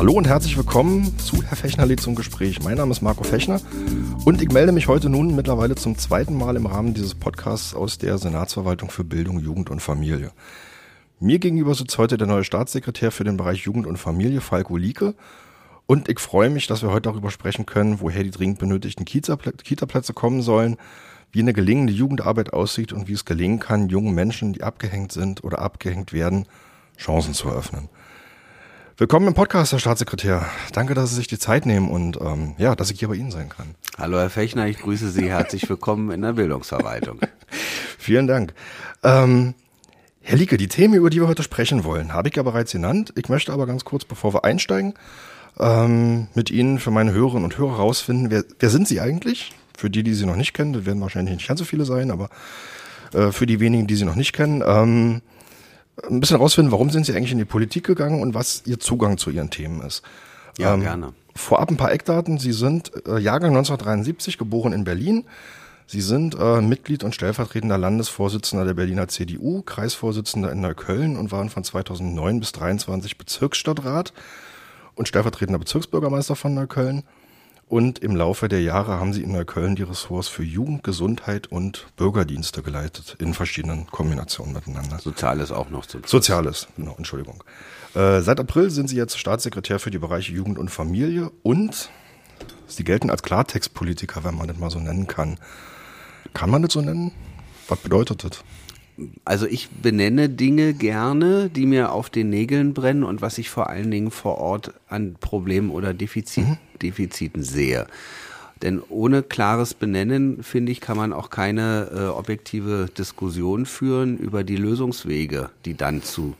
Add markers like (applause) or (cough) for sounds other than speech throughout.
Hallo und herzlich willkommen zu Herr Fechner lädt zum Gespräch. Mein Name ist Marco Fechner und ich melde mich heute nun mittlerweile zum zweiten Mal im Rahmen dieses Podcasts aus der Senatsverwaltung für Bildung, Jugend und Familie. Mir gegenüber sitzt heute der neue Staatssekretär für den Bereich Jugend und Familie, Falko Lieke. Und ich freue mich, dass wir heute darüber sprechen können, woher die dringend benötigten Kita-Plätze kommen sollen, wie eine gelingende Jugendarbeit aussieht und wie es gelingen kann, jungen Menschen, die abgehängt sind oder abgehängt werden, Chancen zu eröffnen. Willkommen im Podcast, Herr Staatssekretär. Danke, dass Sie sich die Zeit nehmen und ähm, ja, dass ich hier bei Ihnen sein kann. Hallo, Herr Fechner, ich grüße Sie. Herzlich willkommen in der Bildungsverwaltung. (laughs) Vielen Dank. Ähm, Herr Lieke, die Themen, über die wir heute sprechen wollen, habe ich ja bereits genannt. Ich möchte aber ganz kurz, bevor wir einsteigen, ähm, mit Ihnen für meine Hörerinnen und Hörer herausfinden, wer, wer sind Sie eigentlich? Für die, die Sie noch nicht kennen, das werden wahrscheinlich nicht ganz so viele sein, aber äh, für die wenigen, die Sie noch nicht kennen, ähm, ein bisschen herausfinden, warum sind Sie eigentlich in die Politik gegangen und was Ihr Zugang zu Ihren Themen ist. Ja, ähm, gerne. Vorab ein paar Eckdaten. Sie sind äh, Jahrgang 1973, geboren in Berlin. Sie sind äh, Mitglied und stellvertretender Landesvorsitzender der Berliner CDU, Kreisvorsitzender in Neukölln und waren von 2009 bis 2023 Bezirksstadtrat und stellvertretender Bezirksbürgermeister von Neukölln. Und im Laufe der Jahre haben sie in Neukölln die Ressorts für Jugend, Gesundheit und Bürgerdienste geleitet, in verschiedenen Kombinationen miteinander. Soziales auch noch zum Soziales, genau, Entschuldigung. Äh, seit April sind sie jetzt Staatssekretär für die Bereiche Jugend und Familie und sie gelten als Klartextpolitiker, wenn man das mal so nennen kann. Kann man das so nennen? Was bedeutet das? Also ich benenne Dinge gerne, die mir auf den Nägeln brennen und was ich vor allen Dingen vor Ort an Problemen oder Defizit, mhm. Defiziten sehe. Denn ohne klares Benennen, finde ich, kann man auch keine äh, objektive Diskussion führen über die Lösungswege, die dann zu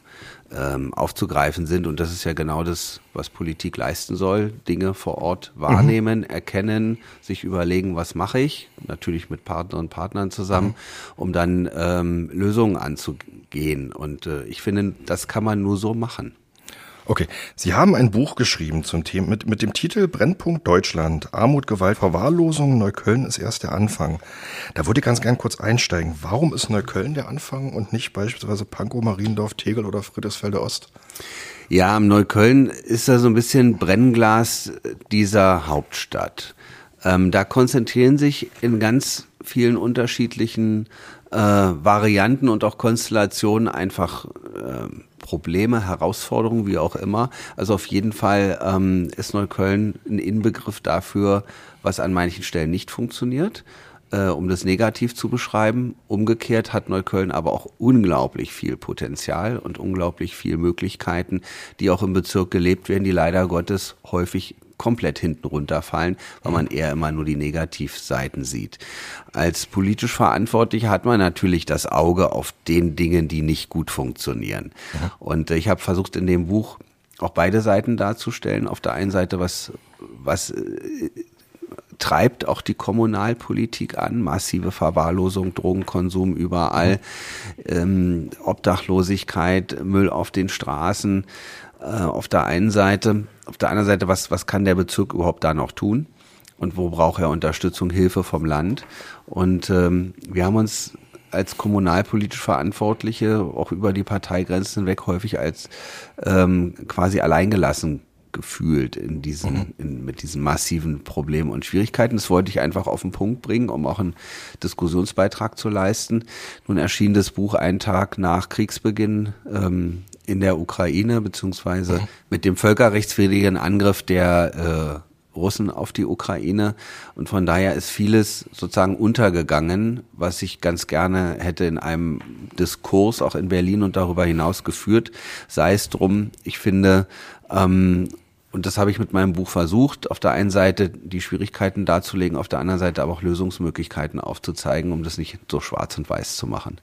ähm, aufzugreifen sind. Und das ist ja genau das, was Politik leisten soll. Dinge vor Ort wahrnehmen, mhm. erkennen, sich überlegen, was mache ich, natürlich mit Partnern und Partnern zusammen, mhm. um dann ähm, Lösungen anzugehen. Und äh, ich finde, das kann man nur so machen. Okay, Sie haben ein Buch geschrieben zum Thema mit, mit dem Titel Brennpunkt Deutschland, Armut, Gewalt, Verwahrlosung, Neukölln ist erst der Anfang. Da würde ich ganz gern kurz einsteigen. Warum ist Neukölln der Anfang und nicht beispielsweise Pankow, Mariendorf, Tegel oder Friedrichsfelde Ost? Ja, Neukölln ist da so ein bisschen Brennglas dieser Hauptstadt. Ähm, da konzentrieren sich in ganz vielen unterschiedlichen äh, Varianten und auch Konstellationen einfach äh, Probleme, Herausforderungen, wie auch immer. Also auf jeden Fall ähm, ist Neukölln ein Inbegriff dafür, was an manchen Stellen nicht funktioniert, äh, um das negativ zu beschreiben. Umgekehrt hat Neukölln aber auch unglaublich viel Potenzial und unglaublich viel Möglichkeiten, die auch im Bezirk gelebt werden, die leider Gottes häufig komplett hinten runterfallen, weil man eher immer nur die Negativseiten sieht. Als politisch Verantwortlicher hat man natürlich das Auge auf den Dingen, die nicht gut funktionieren. Ja. Und ich habe versucht in dem Buch auch beide Seiten darzustellen. Auf der einen Seite, was, was äh, treibt auch die Kommunalpolitik an, massive Verwahrlosung, Drogenkonsum überall, ähm, Obdachlosigkeit, Müll auf den Straßen, äh, auf der einen Seite. Auf der anderen Seite, was, was kann der Bezirk überhaupt da noch tun? Und wo braucht er Unterstützung, Hilfe vom Land? Und ähm, wir haben uns als kommunalpolitisch Verantwortliche auch über die Parteigrenzen hinweg häufig als ähm, quasi alleingelassen gefühlt in diesen, mhm. in, mit diesen massiven Problemen und Schwierigkeiten. Das wollte ich einfach auf den Punkt bringen, um auch einen Diskussionsbeitrag zu leisten. Nun erschien das Buch einen Tag nach Kriegsbeginn ähm, in der Ukraine, beziehungsweise mhm. mit dem völkerrechtswidrigen Angriff der äh, Russen auf die Ukraine. Und von daher ist vieles sozusagen untergegangen, was ich ganz gerne hätte in einem Diskurs auch in Berlin und darüber hinaus geführt. Sei es drum, ich finde, ähm, und das habe ich mit meinem Buch versucht, auf der einen Seite die Schwierigkeiten darzulegen, auf der anderen Seite aber auch Lösungsmöglichkeiten aufzuzeigen, um das nicht so schwarz und weiß zu machen.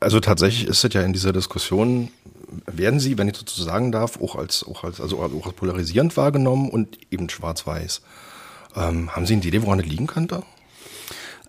Also tatsächlich ist es ja in dieser Diskussion, werden sie, wenn ich dazu sagen darf, auch als, auch als, also auch als polarisierend wahrgenommen und eben schwarz-weiß. Ähm, haben Sie eine Idee, woran es liegen könnte?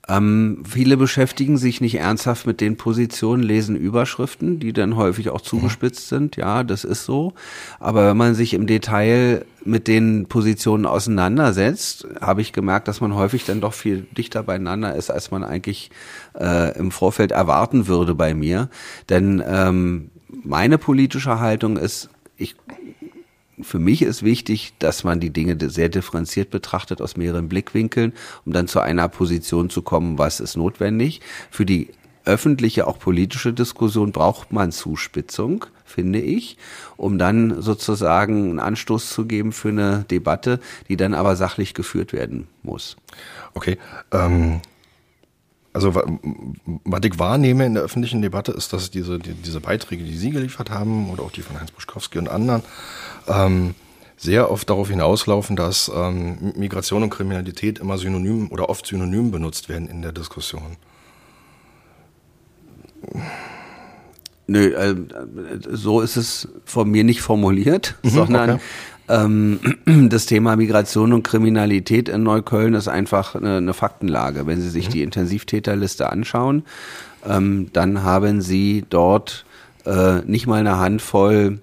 Ähm, viele beschäftigen sich nicht ernsthaft mit den Positionen, lesen Überschriften, die dann häufig auch zugespitzt sind. Ja, das ist so. Aber wenn man sich im Detail mit den Positionen auseinandersetzt, habe ich gemerkt, dass man häufig dann doch viel dichter beieinander ist, als man eigentlich äh, im Vorfeld erwarten würde bei mir. Denn ähm, meine politische Haltung ist, ich für mich ist wichtig, dass man die Dinge sehr differenziert betrachtet aus mehreren Blickwinkeln, um dann zu einer Position zu kommen, was ist notwendig. Für die öffentliche, auch politische Diskussion braucht man Zuspitzung, finde ich, um dann sozusagen einen Anstoß zu geben für eine Debatte, die dann aber sachlich geführt werden muss. Okay. Ähm, also was ich wahrnehme in der öffentlichen Debatte ist, dass diese, die, diese Beiträge, die Sie geliefert haben oder auch die von Heinz Buschkowski und anderen, ähm, sehr oft darauf hinauslaufen, dass ähm, Migration und Kriminalität immer synonym oder oft synonym benutzt werden in der Diskussion. Nö, äh, so ist es von mir nicht formuliert, mhm, sondern okay. Ähm, (clears throat) das Thema Migration und Kriminalität in Neukölln ist einfach eine, Faktenlage. Wenn Sie sich mhm. die Intensivtäterliste anschauen, ähm, dann haben Sie dort äh, nicht mal eine Handvoll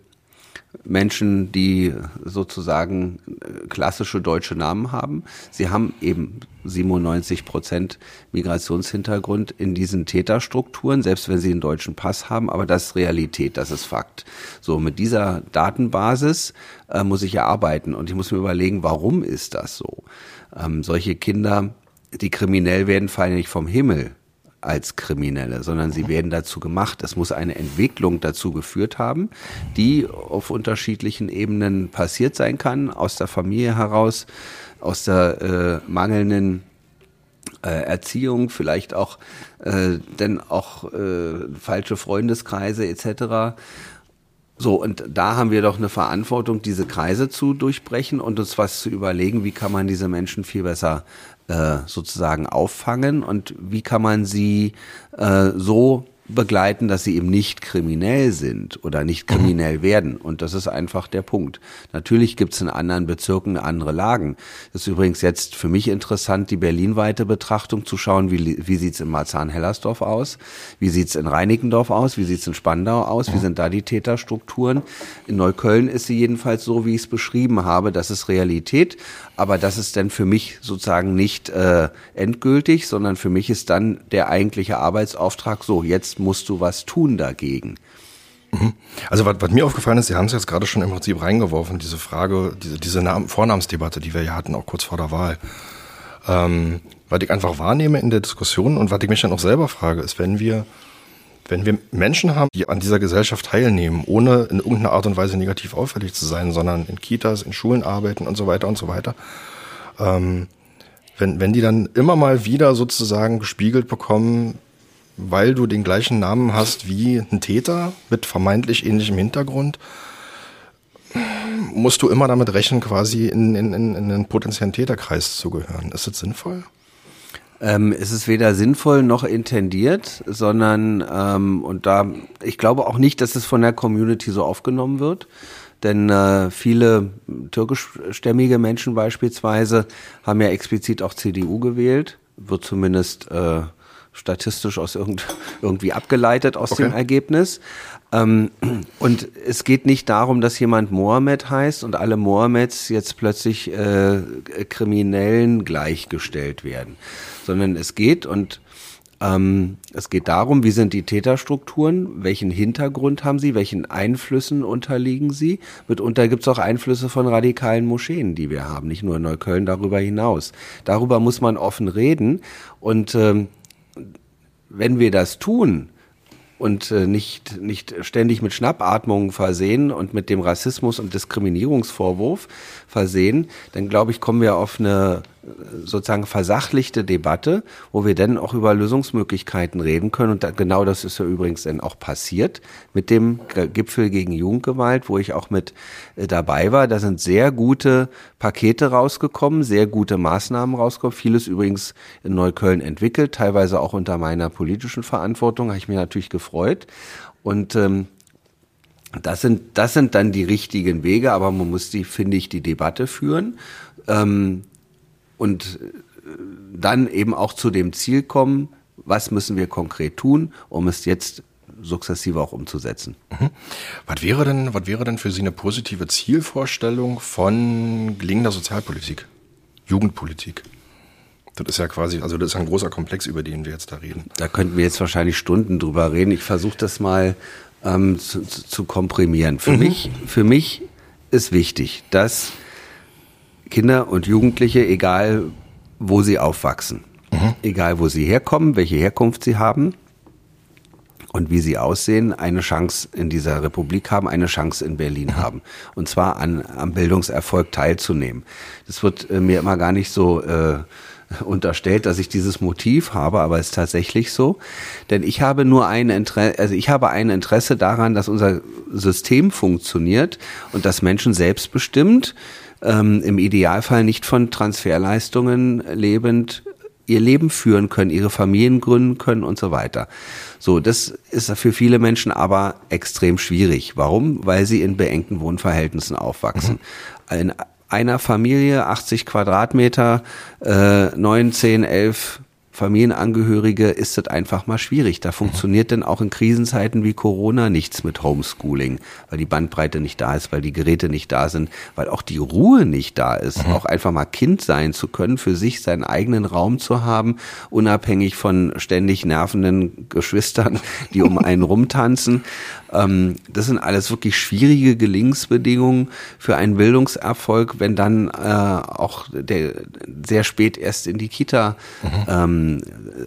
Menschen, die sozusagen äh, klassische deutsche Namen haben. Sie haben eben 97 Prozent Migrationshintergrund in diesen Täterstrukturen, selbst wenn sie einen deutschen Pass haben. Aber das ist Realität, das ist Fakt. So, mit dieser Datenbasis äh, muss ich ja arbeiten und ich muss mir überlegen, warum ist das so? Ähm, solche Kinder, die kriminell werden, fallen nicht vom Himmel als Kriminelle, sondern sie werden dazu gemacht. Es muss eine Entwicklung dazu geführt haben, die auf unterschiedlichen Ebenen passiert sein kann, aus der Familie heraus, aus der äh, mangelnden äh, Erziehung, vielleicht auch äh, denn auch äh, falsche Freundeskreise etc. So, und da haben wir doch eine Verantwortung, diese Kreise zu durchbrechen und uns was zu überlegen, wie kann man diese Menschen viel besser äh, sozusagen auffangen und wie kann man sie äh, so begleiten, dass sie eben nicht kriminell sind oder nicht kriminell werden. Und das ist einfach der Punkt. Natürlich gibt es in anderen Bezirken andere Lagen. Das ist übrigens jetzt für mich interessant, die berlinweite Betrachtung zu schauen, wie, wie sieht's in Marzahn-Hellersdorf aus, wie sieht's in Reinickendorf aus, wie sieht's in Spandau aus, wie sind da die Täterstrukturen. In Neukölln ist sie jedenfalls so, wie ich es beschrieben habe. Das ist Realität, aber das ist dann für mich sozusagen nicht äh, endgültig, sondern für mich ist dann der eigentliche Arbeitsauftrag so, jetzt musst du was tun dagegen. Mhm. Also was, was, mir aufgefallen ist, Sie haben es jetzt gerade schon im Prinzip reingeworfen, diese Frage, diese, diese Namen, Vornamensdebatte, die wir ja hatten, auch kurz vor der Wahl. Ähm, was ich einfach wahrnehme in der Diskussion und was ich mich dann auch selber frage, ist, wenn wir, wenn wir Menschen haben, die an dieser Gesellschaft teilnehmen, ohne in irgendeiner Art und Weise negativ auffällig zu sein, sondern in Kitas, in Schulen arbeiten und so weiter und so weiter, ähm, wenn, wenn die dann immer mal wieder sozusagen gespiegelt bekommen, weil du den gleichen Namen hast wie ein Täter mit vermeintlich ähnlichem Hintergrund, musst du immer damit rechnen, quasi in, in, in einen potenziellen Täterkreis zu gehören. Ist das sinnvoll? Ähm, es ist weder sinnvoll noch intendiert, sondern ähm, und da ich glaube auch nicht, dass es von der Community so aufgenommen wird. Denn äh, viele türkischstämmige Menschen beispielsweise haben ja explizit auch CDU gewählt, wird zumindest äh, statistisch aus irgend, (laughs) irgendwie abgeleitet aus okay. dem Ergebnis. Ähm, und es geht nicht darum, dass jemand Mohammed heißt und alle Mohammeds jetzt plötzlich äh, Kriminellen gleichgestellt werden, sondern es geht und ähm, es geht darum, wie sind die Täterstrukturen, welchen Hintergrund haben sie, welchen Einflüssen unterliegen sie. Mitunter gibt es auch Einflüsse von radikalen Moscheen, die wir haben, nicht nur in Neukölln, darüber hinaus. Darüber muss man offen reden und ähm, wenn wir das tun und äh, nicht, nicht ständig mit Schnappatmungen versehen und mit dem Rassismus und Diskriminierungsvorwurf versehen, dann glaube ich, kommen wir auf eine sozusagen versachlichte Debatte, wo wir dann auch über Lösungsmöglichkeiten reden können. Und da, genau das ist ja übrigens dann auch passiert mit dem Gipfel gegen Jugendgewalt, wo ich auch mit äh, dabei war. Da sind sehr gute Pakete rausgekommen, sehr gute Maßnahmen rausgekommen. Vieles übrigens in Neukölln entwickelt, teilweise auch unter meiner politischen Verantwortung. Habe ich mich natürlich gefreut. Und ähm, das sind, das sind dann die richtigen Wege, aber man muss die, finde ich, die Debatte führen. Ähm, und äh, dann eben auch zu dem Ziel kommen, was müssen wir konkret tun, um es jetzt sukzessive auch umzusetzen. Mhm. Was wäre denn, was wäre denn für Sie eine positive Zielvorstellung von gelingender Sozialpolitik, Jugendpolitik? Das ist ja quasi, also das ist ein großer Komplex, über den wir jetzt da reden. Da könnten wir jetzt wahrscheinlich Stunden drüber reden. Ich versuche das mal ähm, zu, zu, komprimieren. Für mhm. mich, für mich ist wichtig, dass Kinder und Jugendliche, egal wo sie aufwachsen, mhm. egal wo sie herkommen, welche Herkunft sie haben und wie sie aussehen, eine Chance in dieser Republik haben, eine Chance in Berlin mhm. haben. Und zwar an, am Bildungserfolg teilzunehmen. Das wird äh, mir immer gar nicht so äh, unterstellt, dass ich dieses Motiv habe, aber es ist tatsächlich so. Denn ich habe nur ein Interesse, also ich habe ein Interesse daran, dass unser System funktioniert und dass Menschen selbstbestimmt ähm, im Idealfall nicht von Transferleistungen lebend ihr Leben führen können, ihre Familien gründen können und so weiter. So, das ist für viele Menschen aber extrem schwierig. Warum? Weil sie in beengten Wohnverhältnissen aufwachsen. Mhm. In einer Familie, 80 Quadratmeter, äh, 9, 10, 11 Familienangehörige ist das einfach mal schwierig. Da funktioniert denn auch in Krisenzeiten wie Corona nichts mit Homeschooling, weil die Bandbreite nicht da ist, weil die Geräte nicht da sind, weil auch die Ruhe nicht da ist, mhm. auch einfach mal Kind sein zu können, für sich seinen eigenen Raum zu haben, unabhängig von ständig nervenden Geschwistern, die um einen rumtanzen. Ähm, das sind alles wirklich schwierige Gelingensbedingungen für einen Bildungserfolg, wenn dann äh, auch der sehr spät erst in die Kita, mhm. ähm,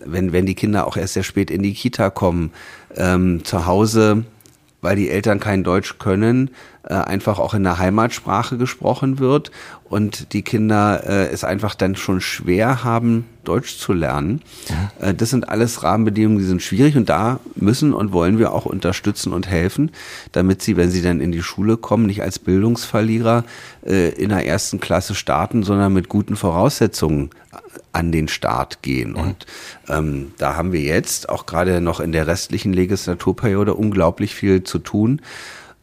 wenn, wenn die Kinder auch erst sehr spät in die Kita kommen, ähm, zu Hause weil die Eltern kein Deutsch können, äh, einfach auch in der Heimatsprache gesprochen wird und die Kinder äh, es einfach dann schon schwer haben, Deutsch zu lernen. Ja. Äh, das sind alles Rahmenbedingungen, die sind schwierig und da müssen und wollen wir auch unterstützen und helfen, damit sie, wenn sie dann in die Schule kommen, nicht als Bildungsverlierer äh, in der ersten Klasse starten, sondern mit guten Voraussetzungen an den Start gehen. Mhm. Und ähm, da haben wir jetzt auch gerade noch in der restlichen Legislaturperiode unglaublich viel zu tun,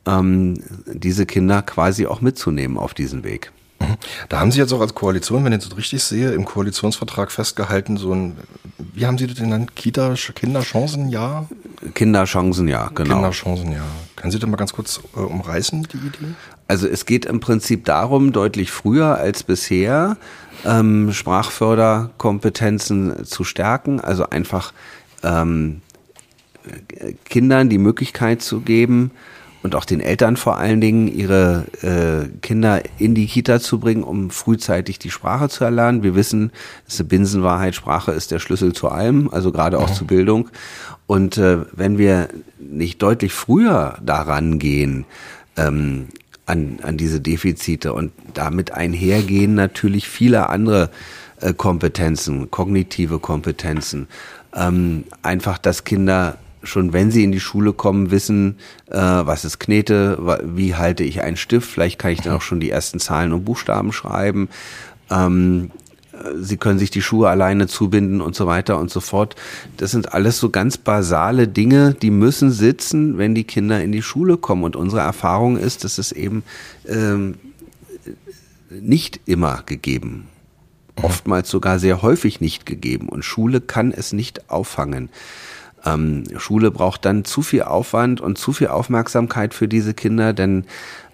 ähm, diese Kinder quasi auch mitzunehmen auf diesen Weg. Mhm. Da haben Sie jetzt auch als Koalition, wenn ich das richtig sehe, im Koalitionsvertrag festgehalten, so ein, wie haben Sie das genannt? Kita, Kinderchancenjahr? Kinderchancenjahr, genau. Kinderchancenjahr. Können Sie das mal ganz kurz äh, umreißen, die Idee? Also es geht im Prinzip darum, deutlich früher als bisher ähm, Sprachförderkompetenzen zu stärken, also einfach ähm, Kindern die Möglichkeit zu geben und auch den Eltern vor allen Dingen, ihre äh, Kinder in die Kita zu bringen, um frühzeitig die Sprache zu erlernen. Wir wissen, es ist eine Binsenwahrheit, Sprache ist der Schlüssel zu allem, also gerade auch mhm. zu Bildung. Und äh, wenn wir nicht deutlich früher daran gehen, ähm, an, an diese Defizite und damit einhergehen natürlich viele andere äh, Kompetenzen, kognitive Kompetenzen. Ähm, einfach, dass Kinder schon, wenn sie in die Schule kommen, wissen, äh, was ist Knete, wie halte ich einen Stift, vielleicht kann ich dann auch schon die ersten Zahlen und Buchstaben schreiben. Ähm, sie können sich die Schuhe alleine zubinden und so weiter und so fort. Das sind alles so ganz basale Dinge, die müssen sitzen, wenn die Kinder in die Schule kommen. Und unsere Erfahrung ist, dass es eben ähm, nicht immer gegeben, oftmals sogar sehr häufig nicht gegeben. Und Schule kann es nicht auffangen. Ähm, Schule braucht dann zu viel Aufwand und zu viel Aufmerksamkeit für diese Kinder, denn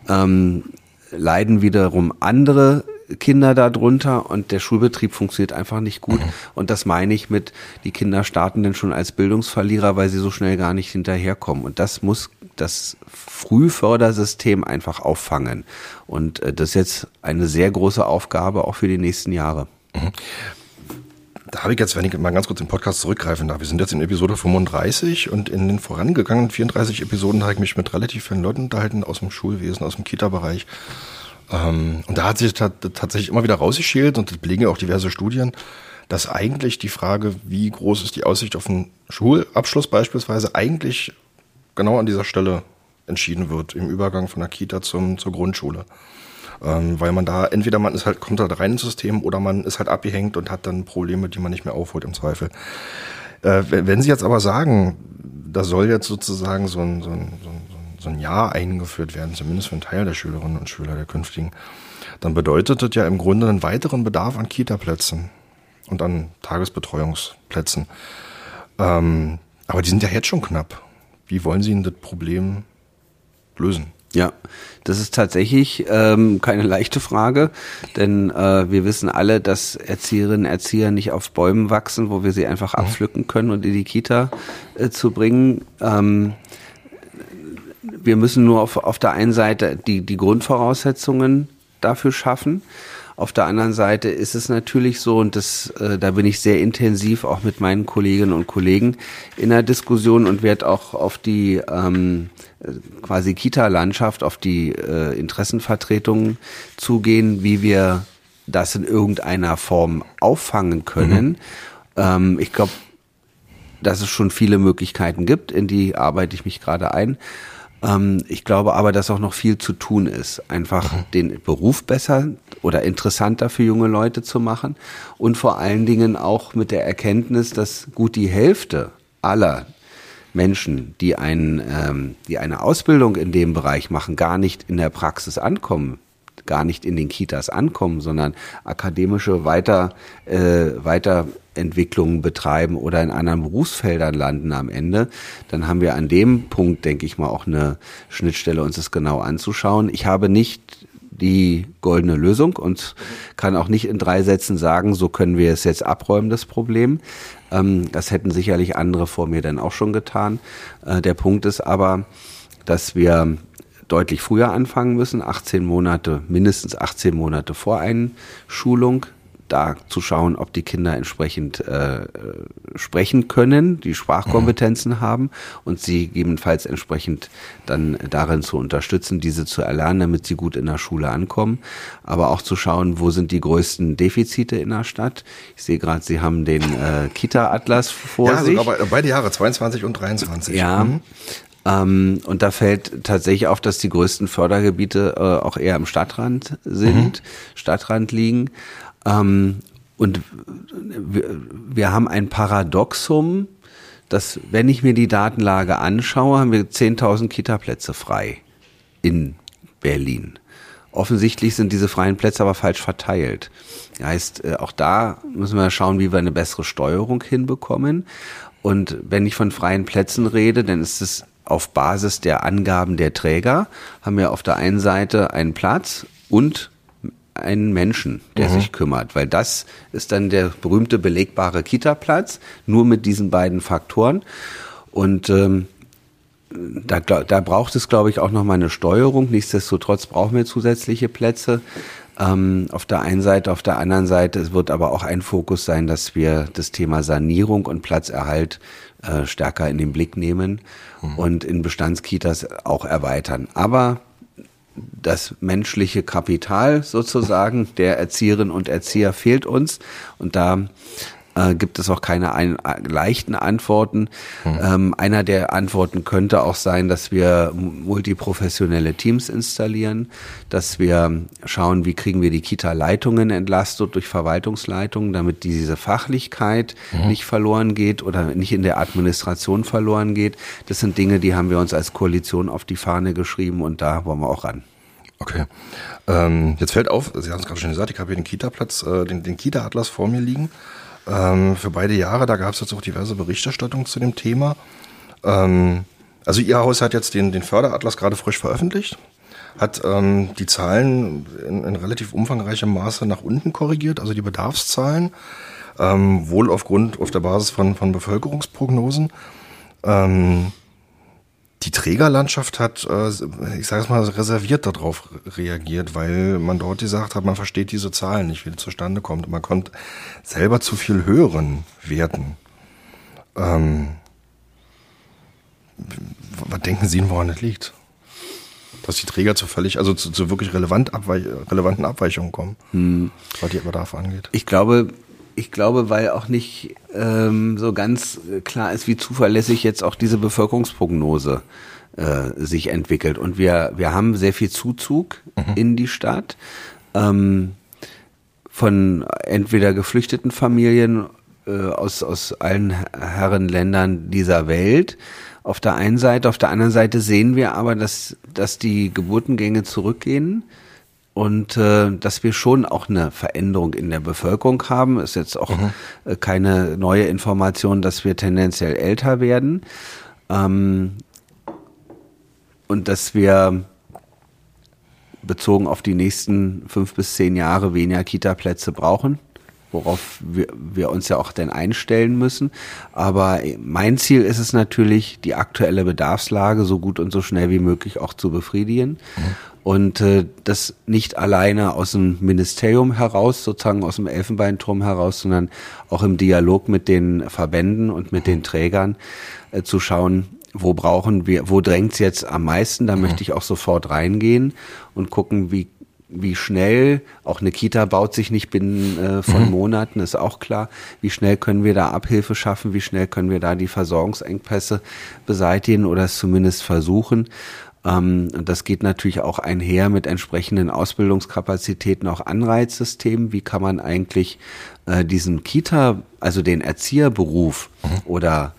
ähm, leiden wiederum andere Kinder darunter und der Schulbetrieb funktioniert einfach nicht gut. Mhm. Und das meine ich mit, die Kinder starten denn schon als Bildungsverlierer, weil sie so schnell gar nicht hinterherkommen. Und das muss das Frühfördersystem einfach auffangen. Und äh, das ist jetzt eine sehr große Aufgabe auch für die nächsten Jahre. Mhm. Da habe ich jetzt, wenn ich mal ganz kurz den Podcast zurückgreifen darf, wir sind jetzt in Episode 35 und in den vorangegangenen 34 Episoden habe ich mich mit relativ vielen Leuten unterhalten aus dem Schulwesen, aus dem Kita-Bereich. Ähm, und da hat sich tatsächlich immer wieder rausgeschält und das belegen ja auch diverse Studien, dass eigentlich die Frage, wie groß ist die Aussicht auf einen Schulabschluss beispielsweise, eigentlich genau an dieser Stelle entschieden wird, im Übergang von der Kita zum, zur Grundschule. Ähm, weil man da, entweder man ist halt, kommt halt rein ins System oder man ist halt abgehängt und hat dann Probleme, die man nicht mehr aufholt im Zweifel. Äh, wenn Sie jetzt aber sagen, da soll jetzt sozusagen so ein, so ein, so ein so ein Jahr eingeführt werden, zumindest für einen Teil der Schülerinnen und Schüler der künftigen, dann bedeutet das ja im Grunde einen weiteren Bedarf an Kita-Plätzen und an Tagesbetreuungsplätzen. Ähm, aber die sind ja jetzt schon knapp. Wie wollen Sie denn das Problem lösen? Ja, das ist tatsächlich ähm, keine leichte Frage, denn äh, wir wissen alle, dass Erzieherinnen und Erzieher nicht auf Bäumen wachsen, wo wir sie einfach mhm. abpflücken können und in die Kita äh, zu bringen. Ähm, wir müssen nur auf, auf der einen Seite die, die Grundvoraussetzungen dafür schaffen. Auf der anderen Seite ist es natürlich so, und das, äh, da bin ich sehr intensiv auch mit meinen Kolleginnen und Kollegen in der Diskussion und werde auch auf die ähm, quasi Kita-Landschaft, auf die äh, Interessenvertretungen zugehen, wie wir das in irgendeiner Form auffangen können. Mhm. Ähm, ich glaube, dass es schon viele Möglichkeiten gibt, in die arbeite ich mich gerade ein. Ähm, ich glaube aber, dass auch noch viel zu tun ist, einfach mhm. den Beruf besser oder interessanter für junge Leute zu machen und vor allen Dingen auch mit der Erkenntnis, dass gut die Hälfte aller Menschen, die, ein, ähm, die eine Ausbildung in dem Bereich machen, gar nicht in der Praxis ankommen gar nicht in den Kitas ankommen, sondern akademische Weiter, äh, Weiterentwicklungen betreiben oder in anderen Berufsfeldern landen am Ende, dann haben wir an dem Punkt, denke ich mal, auch eine Schnittstelle, uns das genau anzuschauen. Ich habe nicht die goldene Lösung und kann auch nicht in drei Sätzen sagen, so können wir es jetzt abräumen, das Problem. Ähm, das hätten sicherlich andere vor mir dann auch schon getan. Äh, der Punkt ist aber, dass wir deutlich früher anfangen müssen, 18 Monate, mindestens 18 Monate vor Einschulung, da zu schauen, ob die Kinder entsprechend äh, sprechen können, die Sprachkompetenzen mhm. haben und sie gegebenenfalls entsprechend dann darin zu unterstützen, diese zu erlernen, damit sie gut in der Schule ankommen. Aber auch zu schauen, wo sind die größten Defizite in der Stadt. Ich sehe gerade, Sie haben den äh, Kita-Atlas vor ja, sich. Ja, sogar beide Jahre, 22 und 23. Ja, mhm. Ähm, und da fällt tatsächlich auf, dass die größten Fördergebiete äh, auch eher am Stadtrand sind, mhm. Stadtrand liegen. Ähm, und wir, wir haben ein Paradoxum, dass wenn ich mir die Datenlage anschaue, haben wir 10.000 Kita-Plätze frei in Berlin. Offensichtlich sind diese freien Plätze aber falsch verteilt. Das heißt, äh, auch da müssen wir schauen, wie wir eine bessere Steuerung hinbekommen. Und wenn ich von freien Plätzen rede, dann ist es auf Basis der Angaben der Träger haben wir auf der einen Seite einen Platz und einen Menschen, der mhm. sich kümmert, weil das ist dann der berühmte belegbare Kita-Platz, nur mit diesen beiden Faktoren. Und ähm, da, da braucht es, glaube ich, auch noch mal eine Steuerung. Nichtsdestotrotz brauchen wir zusätzliche Plätze. Ähm, auf der einen Seite, auf der anderen Seite, es wird aber auch ein Fokus sein, dass wir das Thema Sanierung und Platzerhalt äh, stärker in den Blick nehmen mhm. und in Bestandskitas auch erweitern. Aber das menschliche Kapital sozusagen der Erzieherinnen und Erzieher fehlt uns und da äh, gibt es auch keine ein, leichten Antworten. Mhm. Ähm, einer der Antworten könnte auch sein, dass wir multiprofessionelle Teams installieren, dass wir schauen, wie kriegen wir die Kita-Leitungen entlastet durch Verwaltungsleitungen, damit diese Fachlichkeit mhm. nicht verloren geht oder nicht in der Administration verloren geht. Das sind Dinge, die haben wir uns als Koalition auf die Fahne geschrieben und da wollen wir auch ran. Okay. Ähm, jetzt fällt auf, Sie haben es gerade schon gesagt, ich habe hier den Kita-Platz, äh, den, den Kita-Atlas vor mir liegen ähm, für beide Jahre. Da gab es jetzt auch diverse Berichterstattungen zu dem Thema. Ähm, also Ihr Haus hat jetzt den, den Förderatlas gerade frisch veröffentlicht, hat ähm, die Zahlen in, in relativ umfangreichem Maße nach unten korrigiert, also die Bedarfszahlen, ähm, wohl aufgrund, auf der Basis von, von Bevölkerungsprognosen. Ähm, die Trägerlandschaft hat, äh, ich sage es mal, reserviert darauf reagiert, weil man dort gesagt hat, man versteht diese Zahlen nicht, wie die zustande kommt. Man kommt selber zu viel höheren Werten. Ähm, was denken Sie, woran das liegt? Dass die Träger zu völlig, also zu, zu wirklich relevant Abweich, relevanten Abweichungen kommen, hm. was die Bedarf angeht. Ich glaube, ich glaube, weil auch nicht ähm, so ganz klar ist, wie zuverlässig jetzt auch diese Bevölkerungsprognose äh, sich entwickelt. Und wir, wir haben sehr viel Zuzug mhm. in die Stadt ähm, von entweder geflüchteten Familien äh, aus, aus allen Herrenländern dieser Welt. Auf der einen Seite, auf der anderen Seite sehen wir aber, dass, dass die Geburtengänge zurückgehen und äh, dass wir schon auch eine Veränderung in der Bevölkerung haben. Ist jetzt auch mhm. äh, keine neue Information, dass wir tendenziell älter werden ähm, und dass wir bezogen auf die nächsten fünf bis zehn Jahre weniger Kita-Plätze brauchen worauf wir, wir uns ja auch denn einstellen müssen. Aber mein Ziel ist es natürlich, die aktuelle Bedarfslage so gut und so schnell wie möglich auch zu befriedigen. Mhm. Und äh, das nicht alleine aus dem Ministerium heraus, sozusagen aus dem Elfenbeinturm heraus, sondern auch im Dialog mit den Verbänden und mit den Trägern äh, zu schauen, wo brauchen wir, wo drängt's jetzt am meisten, da mhm. möchte ich auch sofort reingehen und gucken, wie wie schnell, auch eine Kita baut sich nicht binnen äh, von mhm. Monaten, ist auch klar, wie schnell können wir da Abhilfe schaffen, wie schnell können wir da die Versorgungsengpässe beseitigen oder es zumindest versuchen. Ähm, und das geht natürlich auch einher mit entsprechenden Ausbildungskapazitäten, auch Anreizsystemen. Wie kann man eigentlich äh, diesen Kita, also den Erzieherberuf mhm. oder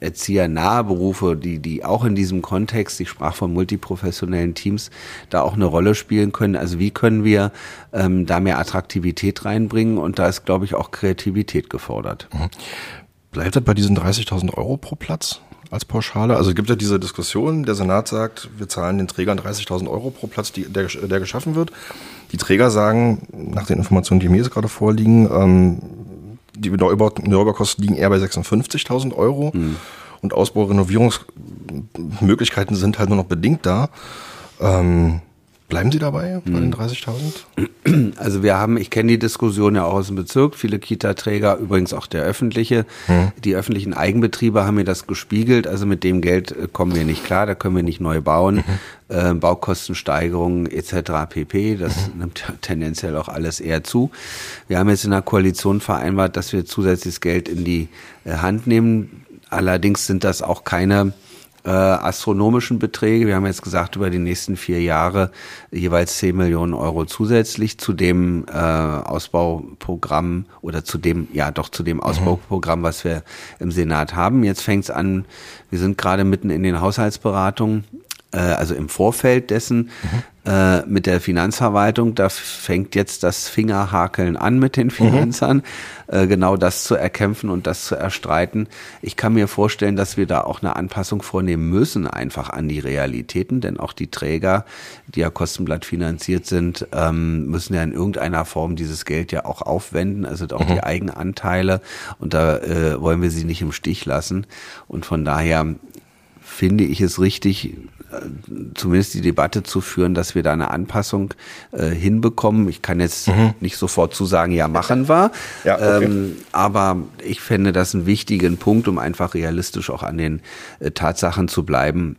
erziehernahe Berufe, die, die auch in diesem Kontext, ich sprach von multiprofessionellen Teams, da auch eine Rolle spielen können. Also wie können wir ähm, da mehr Attraktivität reinbringen? Und da ist, glaube ich, auch Kreativität gefordert. Mhm. Bleibt das bei diesen 30.000 Euro pro Platz? Als Pauschale? Also es gibt ja diese Diskussion, der Senat sagt, wir zahlen den Trägern 30.000 Euro pro Platz, die, der, der geschaffen wird. Die Träger sagen, nach den Informationen, die mir jetzt gerade vorliegen, ähm, die Neubaukosten liegen eher bei 56.000 Euro. Mhm. Und Ausbau, Renovierungsmöglichkeiten sind halt nur noch bedingt da. Ähm, Bleiben Sie dabei bei den 30.000? Hm. (clears throat) Also wir haben, ich kenne die Diskussion ja auch aus dem Bezirk, viele Kita-Träger, übrigens auch der öffentliche, hm. die öffentlichen Eigenbetriebe haben mir das gespiegelt, also mit dem Geld äh, kommen wir nicht klar, da können wir nicht neu bauen, mhm. äh, Baukostensteigerungen etc. pp, das mhm. nimmt ja tendenziell auch alles eher zu. Wir haben jetzt in der Koalition vereinbart, dass wir zusätzliches Geld in die äh, Hand nehmen, allerdings sind das auch keine äh, astronomischen Beträge. Wir haben jetzt gesagt, über die nächsten vier Jahre jeweils 10 Millionen Euro zusätzlich zu dem äh, Ausbauprogramm oder zu dem, ja doch zu dem mhm. Ausbauprogramm, was wir im Senat haben. Jetzt fängt es an, wir sind gerade mitten in den Haushaltsberatungen äh, also im Vorfeld dessen mhm. Äh, mit der Finanzverwaltung, da fängt jetzt das Fingerhakeln an mit den Finanzern, mhm. äh, genau das zu erkämpfen und das zu erstreiten. Ich kann mir vorstellen, dass wir da auch eine Anpassung vornehmen müssen, einfach an die Realitäten, denn auch die Träger, die ja Kostenblatt finanziert sind, ähm, müssen ja in irgendeiner Form dieses Geld ja auch aufwenden, also auch mhm. die Eigenanteile und da äh, wollen wir sie nicht im Stich lassen und von daher finde ich es richtig, zumindest die Debatte zu führen, dass wir da eine Anpassung äh, hinbekommen. Ich kann jetzt mhm. nicht sofort zu sagen, ja, machen wir. Ja, okay. ähm, aber ich fände das einen wichtigen Punkt, um einfach realistisch auch an den äh, Tatsachen zu bleiben,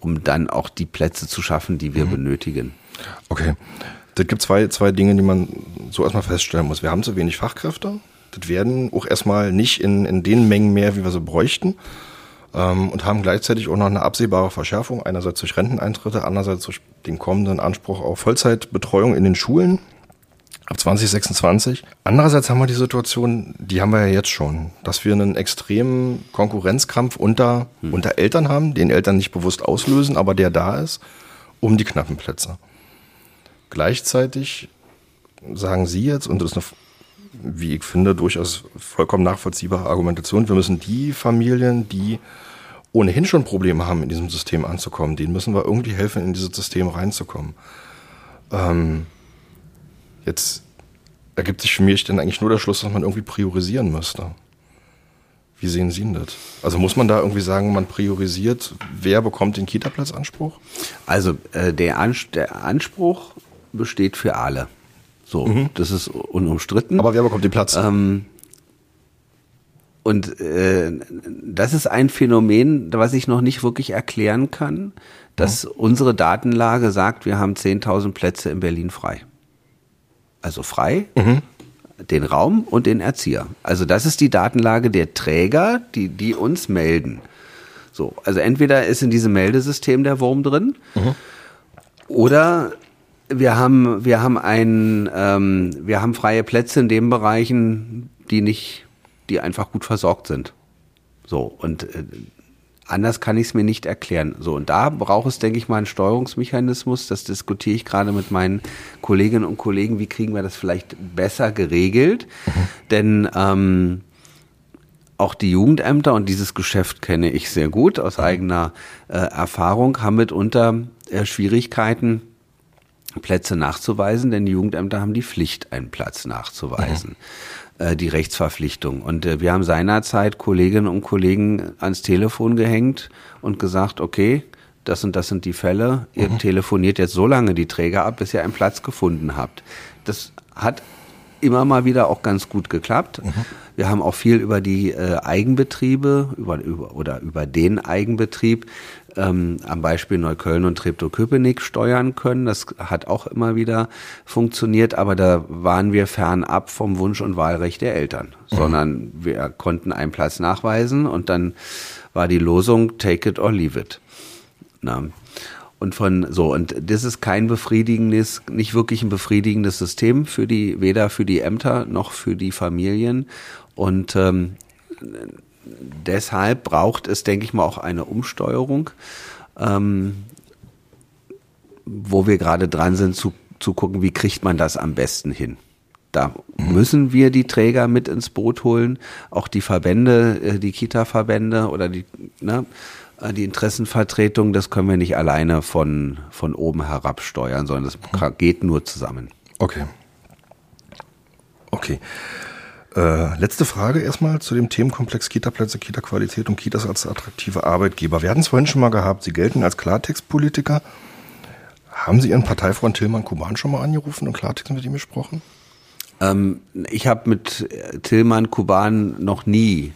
um dann auch die Plätze zu schaffen, die wir mhm. benötigen. Okay. Das gibt zwei, zwei Dinge, die man so erstmal feststellen muss. Wir haben zu wenig Fachkräfte. Das werden auch erstmal nicht in, in den Mengen mehr, wie wir sie bräuchten ähm, und haben gleichzeitig auch noch eine absehbare Verschärfung, einerseits durch Renteneintritte, andererseits durch den kommenden Anspruch auf Vollzeitbetreuung in den Schulen ab 2026. Andererseits haben wir die Situation, die haben wir ja jetzt schon, dass wir einen extremen Konkurrenzkampf unter, hm. unter Eltern haben, den Eltern nicht bewusst auslösen, aber der da ist, um die knappen Plätze. Gleichzeitig sagen Sie jetzt, und das ist eine wie ich finde, durchaus vollkommen nachvollziehbare Argumentation. Wir müssen die Familien, die ohnehin schon Probleme haben, in diesem System anzukommen, denen müssen wir irgendwie helfen, in dieses System reinzukommen. Ähm, jetzt ergibt sich für mich dann eigentlich nur der Schluss, dass man irgendwie priorisieren müsste. Wie sehen Sie denn das? Also muss man da irgendwie sagen, man priorisiert, wer bekommt den Kita-Platzanspruch? Also äh, der, Ans der Anspruch besteht für alle. So, mhm. das ist unumstritten. Aber wer bekommt den Platz? Ähm, und äh, das ist ein Phänomen, was ich noch nicht wirklich erklären kann, dass mhm. unsere Datenlage sagt, wir haben 10.000 Plätze in Berlin frei. Also frei, mhm. den Raum und den Erzieher. Also das ist die Datenlage der Träger, die, die uns melden. So, also entweder ist in diesem Meldesystem der Wurm drin, mhm. oder wir haben, wir haben ein, ähm, wir haben freie Plätze in den Bereichen, die nicht, die einfach gut versorgt sind. So und äh, anders kann ich es mir nicht erklären. So und da braucht es, denke ich mal, einen Steuerungsmechanismus. Das diskutiere ich gerade mit meinen Kolleginnen und Kollegen. Wie kriegen wir das vielleicht besser geregelt? Mhm. Denn ähm, auch die Jugendämter und dieses Geschäft kenne ich sehr gut aus eigener äh, Erfahrung, haben mitunter äh, Schwierigkeiten, Plätze nachzuweisen, denn die Jugendämter haben die Pflicht, einen Platz nachzuweisen. Mhm. Äh, die Rechtsverpflichtung. Und äh, wir haben seinerzeit Kolleginnen und Kollegen ans Telefon gehängt und gesagt, okay, das und das sind die Fälle. Ihr mhm. telefoniert jetzt so lange die Träger ab, bis ihr einen Platz gefunden habt. Das hat immer mal wieder auch ganz gut geklappt. Mhm. Wir haben auch viel über die äh, Eigenbetriebe über, über, oder über den Eigenbetrieb ähm, am Beispiel Neukölln und Treptow-Köpenick steuern können. Das hat auch immer wieder funktioniert, aber da waren wir fernab vom Wunsch und Wahlrecht der Eltern, mhm. sondern wir konnten einen Platz nachweisen und dann war die Losung Take it or leave it. Na, und von so und das ist kein befriedigendes, nicht wirklich ein befriedigendes System für die weder für die Ämter noch für die Familien und ähm, deshalb braucht es, denke ich mal, auch eine Umsteuerung, ähm, wo wir gerade dran sind zu, zu gucken, wie kriegt man das am besten hin. Da müssen wir die Träger mit ins Boot holen, auch die Verbände, äh, die Kita-Verbände oder die, ne, äh, die Interessenvertretung, das können wir nicht alleine von, von oben herab steuern, sondern das geht nur zusammen. Okay. Okay. Äh, letzte Frage erstmal zu dem Themenkomplex Kita-Plätze, Kita-Qualität und Kitas als attraktive Arbeitgeber. Wir hatten es vorhin schon mal gehabt, Sie gelten als Klartextpolitiker. Haben Sie Ihren Parteifreund Tilman Kuban schon mal angerufen und Klartext mit ihm gesprochen? Ähm, ich habe mit Tilman Kuban noch nie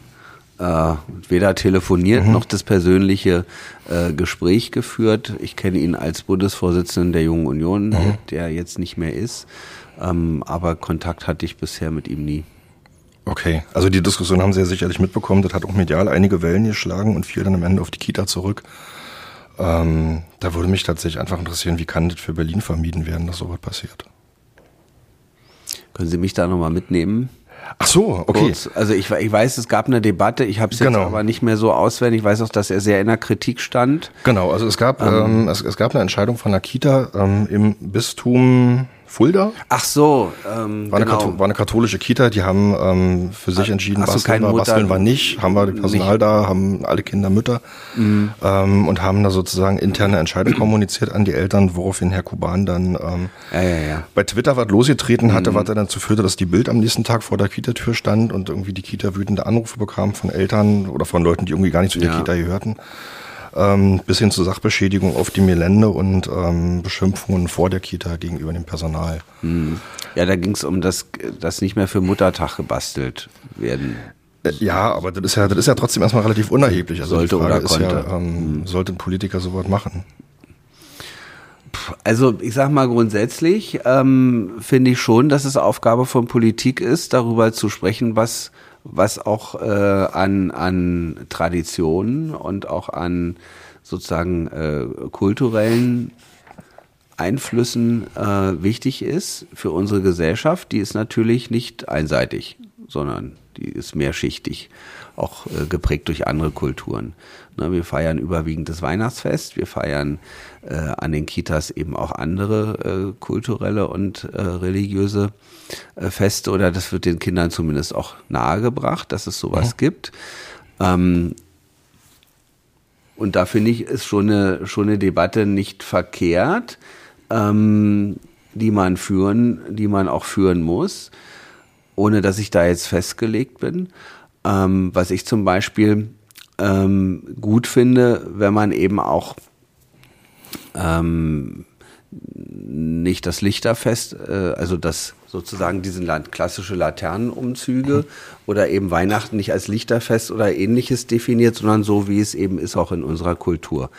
äh, weder telefoniert mhm. noch das persönliche äh, Gespräch geführt. Ich kenne ihn als Bundesvorsitzenden der Jungen Union, mhm. der jetzt nicht mehr ist. Ähm, aber Kontakt hatte ich bisher mit ihm nie. Okay, also die Diskussion haben Sie ja sicherlich mitbekommen. Das hat auch medial einige Wellen geschlagen und fiel dann am Ende auf die Kita zurück. Ähm, da würde mich tatsächlich einfach interessieren, wie kann das für Berlin vermieden werden, dass sowas passiert? Können Sie mich da nochmal mitnehmen? Ach so, okay. Kurz. Also ich, ich weiß, es gab eine Debatte, ich habe es genau. jetzt aber nicht mehr so auswendig. Ich weiß auch, dass er sehr in der Kritik stand. Genau, also es gab, ähm, ähm es, es, gab eine Entscheidung von der Kita ähm, im Bistum Fulda. Ach so, ähm, war, eine genau. war eine katholische Kita, die haben ähm, für sich entschieden, basteln wir, basteln wir nicht, haben wir Personal nicht. da, haben alle Kinder Mütter mhm. ähm, und haben da sozusagen interne Entscheidung (clears throat) kommuniziert an die Eltern, woraufhin Herr Kuban dann ähm, ja, ja, ja. bei Twitter was losgetreten hatte, mhm. was dann dazu führte, dass die Bild am nächsten Tag vor der Kita-Tür stand und irgendwie die Kita wütende Anrufe bekam von Eltern oder von Leuten, die irgendwie gar nicht zu der Kita gehörten ähm, bis hin zu Sachbeschädigung auf dem Gelände und ähm, Beschimpfungen vor der Kita gegenüber dem Personal. Hm. Ja, da ging es um das, das nicht mehr für Muttertag gebastelt werden. Äh, ja, aber das ist ja, das ist ja trotzdem erstmal relativ unerheblich. Also sollte oder konnte. Ja, ähm, hm. Sollte ein Politiker sowas machen? Also ich sag mal grundsätzlich ähm, finde ich schon, dass es Aufgabe von Politik ist, darüber zu sprechen, was was auch äh, an, an Traditionen und auch an sozusagen äh, kulturellen Einflüssen äh, wichtig ist für unsere Gesellschaft. Die ist natürlich nicht einseitig, sondern die ist mehrschichtig, auch äh, geprägt durch andere Kulturen. Ne, wir feiern überwiegend das Weihnachtsfest, wir feiern äh, an den Kitas eben auch andere äh, kulturelle und äh, religiöse äh, Feste oder das wird den Kindern zumindest auch nahegebracht, dass es sowas mhm. gibt. Ähm, und da finde ich, ist schon eine, schon eine Debatte nicht verkehrt, ähm, die man führen, die man auch führen muss, ohne dass ich da jetzt festgelegt bin. Ähm, was ich zum Beispiel ähm, gut finde, wenn man eben auch ähm, nicht das Lichterfest, äh, also das sozusagen diesen klassische Laternenumzüge oder eben Weihnachten nicht als Lichterfest oder ähnliches definiert, sondern so wie es eben ist auch in unserer Kultur.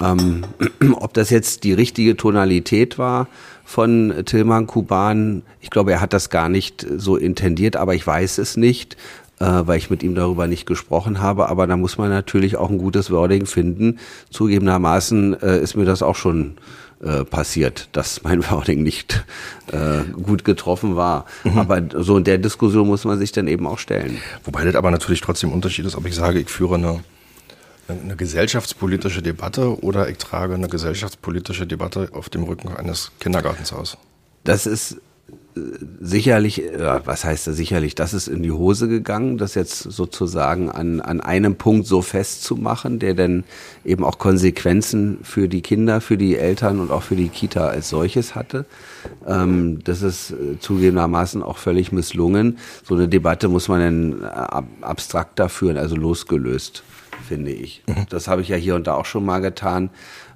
Ähm, (clears throat) ob das jetzt die richtige Tonalität war von Tilman Kuban, ich glaube, er hat das gar nicht so intendiert, aber ich weiß es nicht weil ich mit ihm darüber nicht gesprochen habe. Aber da muss man natürlich auch ein gutes Wording finden. Zugegebenermaßen äh, ist mir das auch schon äh, passiert, dass (laughs) mein Wording nicht äh, gut getroffen war. Mhm. Aber so in der Diskussion muss man sich dann eben auch stellen. Wobei das aber natürlich trotzdem Unterschied ist, ob ich sage, ich führe eine eine gesellschaftspolitische Debatte oder ich trage eine gesellschaftspolitische Debatte auf dem Rücken eines Kindergartens aus. Das ist sicherlich, was heißt da sicherlich, das ist in die Hose gegangen, das jetzt sozusagen an, an einem Punkt so festzumachen, der dann eben auch Konsequenzen für die Kinder, für die Eltern und auch für die Kita als solches hatte. Ähm, das ist äh, zugegebenermaßen auch völlig misslungen. So eine Debatte muss man dann ab, abstrakter führen, also losgelöst, finde ich. Mhm. Das habe ich ja hier und da auch schon mal getan.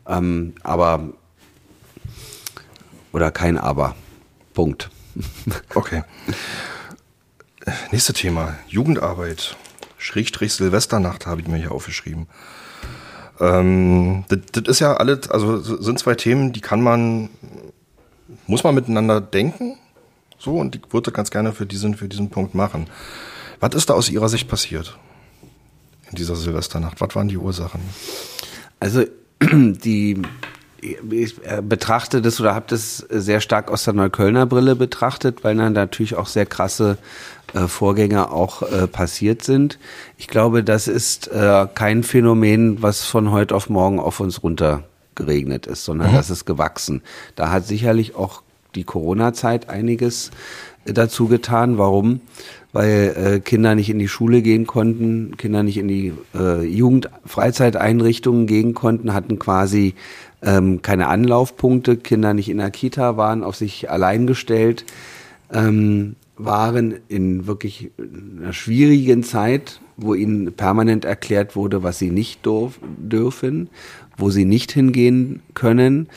Ähm, aber, oder kein Aber. Punkt. (laughs) Okay. Nächstes Thema. Jugendarbeit. Schrägstrich Silvesternacht habe ich mir hier aufgeschrieben. Ähm, das, das ist ja alles, also sind zwei Themen, die kann man, muss man miteinander denken. So, und ich würde ganz gerne für diesen, für diesen Punkt machen. Was ist da aus Ihrer Sicht passiert in dieser Silvesternacht? Was waren die Ursachen? Also (clears throat) die ich äh, betrachte das oder habe das sehr stark aus der Neuköllner Brille betrachtet, weil dann natürlich auch sehr krasse äh, Vorgänge auch äh, passiert sind. Ich glaube, das ist äh, kein Phänomen, was von heute auf morgen auf uns runter geregnet ist, sondern mhm. das ist gewachsen. Da hat sicherlich auch die Corona-Zeit einiges äh, dazu getan. Warum? Weil äh, Kinder nicht in die Schule gehen konnten, Kinder nicht in die äh, Jugendfreizeiteinrichtungen gehen konnten, hatten quasi ähm, keine Anlaufpunkte, Kinder nicht in der Kita waren, auf sich allein gestellt, ähm, waren in wirklich einer schwierigen Zeit, wo ihnen permanent erklärt wurde, was sie nicht dürfen, wo sie nicht hingehen können.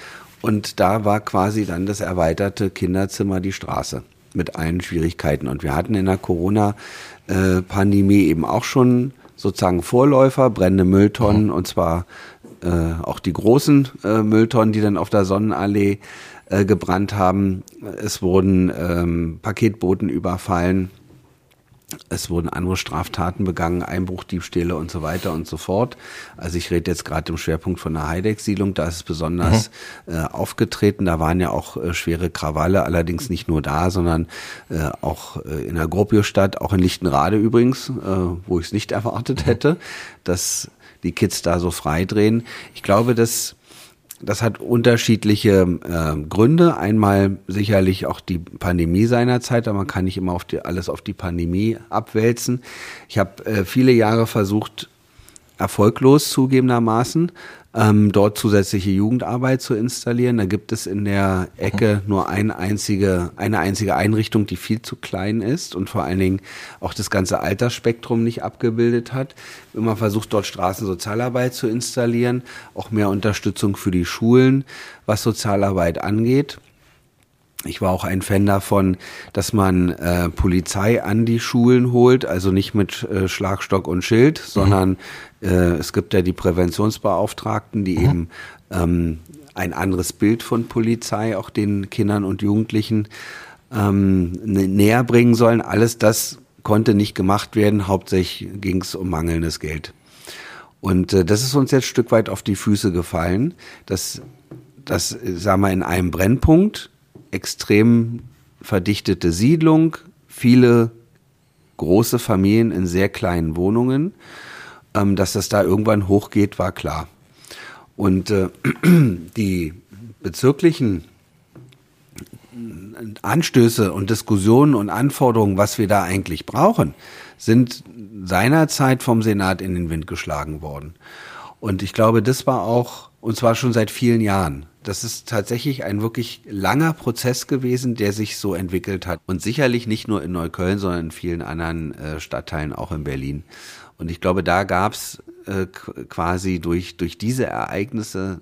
Und da war quasi dann das erweiterte Kinderzimmer die Straße mit allen Schwierigkeiten. Und wir hatten in der Corona-Pandemie eben auch schon sozusagen Vorläufer, brennende Mülltonnen, mhm. und zwar äh, auch die großen äh, Mülltonnen, die dann auf der Sonnenallee äh, gebrannt haben. Es wurden ähm, Paketboten überfallen. Es wurden andere Straftaten begangen, Einbruchdiebstähle und so weiter und so fort. Also ich rede jetzt gerade im Schwerpunkt von der Heideck-Siedlung, da ist es besonders mhm. äh, aufgetreten. Da waren ja auch äh, schwere Krawalle, allerdings nicht nur da, sondern äh, auch äh, in der Gropiusstadt, auch in Lichtenrade übrigens, äh, wo ich es nicht (laughs) erwartet mhm. hätte. dass die Kids da so frei drehen. Ich glaube, dass das hat unterschiedliche äh, Gründe. Einmal sicherlich auch die Pandemie seinerzeit, aber man kann nicht immer auf die, alles auf die Pandemie abwälzen. Ich habe äh, viele Jahre versucht, erfolglos zugegebenermaßen, ähm, dort zusätzliche Jugendarbeit zu installieren. Da gibt es in der Ecke nur eine einzige, eine einzige Einrichtung, die viel zu klein ist und vor allen Dingen auch das ganze Altersspektrum nicht abgebildet hat. Immer versucht, dort Straßensozialarbeit zu installieren, auch mehr Unterstützung für die Schulen, was Sozialarbeit angeht. Ich war auch ein Fan davon, dass man äh, Polizei an die Schulen holt, also nicht mit äh, Schlagstock und Schild, mhm. sondern äh, es gibt ja die Präventionsbeauftragten, die mhm. eben ähm, ein anderes Bild von Polizei auch den Kindern und Jugendlichen ähm, näher bringen sollen. Alles das konnte nicht gemacht werden. Hauptsächlich ging es um mangelndes Geld. Und äh, das ist uns jetzt ein Stück weit auf die Füße gefallen, dass das, sagen wir, in einem Brennpunkt extrem verdichtete Siedlung, viele große Familien in sehr kleinen Wohnungen. Ähm, dass das da irgendwann hochgeht, war klar. Und äh, (clears throat) die bezirklichen Anstöße und Diskussionen und Anforderungen, was wir da eigentlich brauchen, sind seinerzeit vom Senat in den Wind geschlagen worden. Und ich glaube, das war auch, und zwar schon seit vielen Jahren, das ist tatsächlich ein wirklich langer Prozess gewesen, der sich so entwickelt hat. Und sicherlich nicht nur in Neukölln, sondern in vielen anderen äh, Stadtteilen, auch in Berlin. Und ich glaube, da gab's äh, quasi durch, durch diese Ereignisse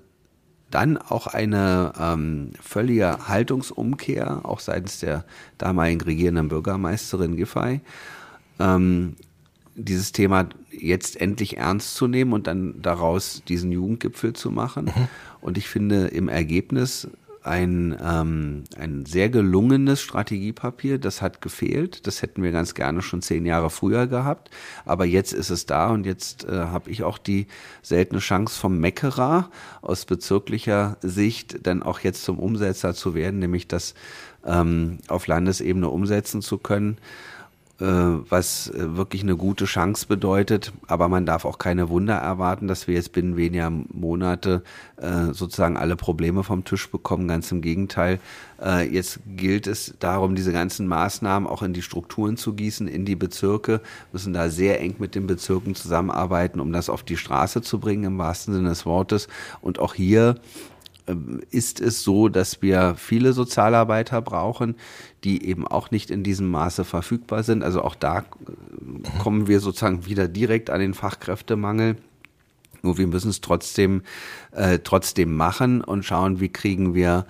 dann auch eine ähm, völlige Haltungsumkehr, auch seitens der damaligen regierenden Bürgermeisterin Giffey. Ähm, dieses Thema jetzt endlich ernst zu nehmen und dann daraus diesen Jugendgipfel zu machen. Mhm. Und ich finde im Ergebnis ein, ähm, ein sehr gelungenes Strategiepapier. Das hat gefehlt. Das hätten wir ganz gerne schon zehn Jahre früher gehabt. Aber jetzt ist es da und jetzt äh, habe ich auch die seltene Chance vom Meckerer aus bezirklicher Sicht dann auch jetzt zum Umsetzer zu werden, nämlich das ähm, auf Landesebene umsetzen zu können was äh, wirklich eine gute Chance bedeutet. Aber man darf auch keine Wunder erwarten, dass wir jetzt binnen weniger Monate äh, sozusagen alle Probleme vom Tisch bekommen. Ganz im Gegenteil. Jetzt gilt es darum, diese ganzen Maßnahmen auch in die Strukturen zu gießen, in die Bezirke, müssen da sehr eng mit den Bezirken zusammenarbeiten, um das auf die Straße zu bringen, im wahrsten Sinne des Wortes. Und auch hier ist es so, dass wir viele Sozialarbeiter brauchen, die eben auch nicht in diesem Maße verfügbar sind. Also auch da äh, kommen wir sozusagen wieder direkt an den Fachkräftemangel. Nur wir müssen es trotzdem, äh, trotzdem machen und schauen, wie kriegen wir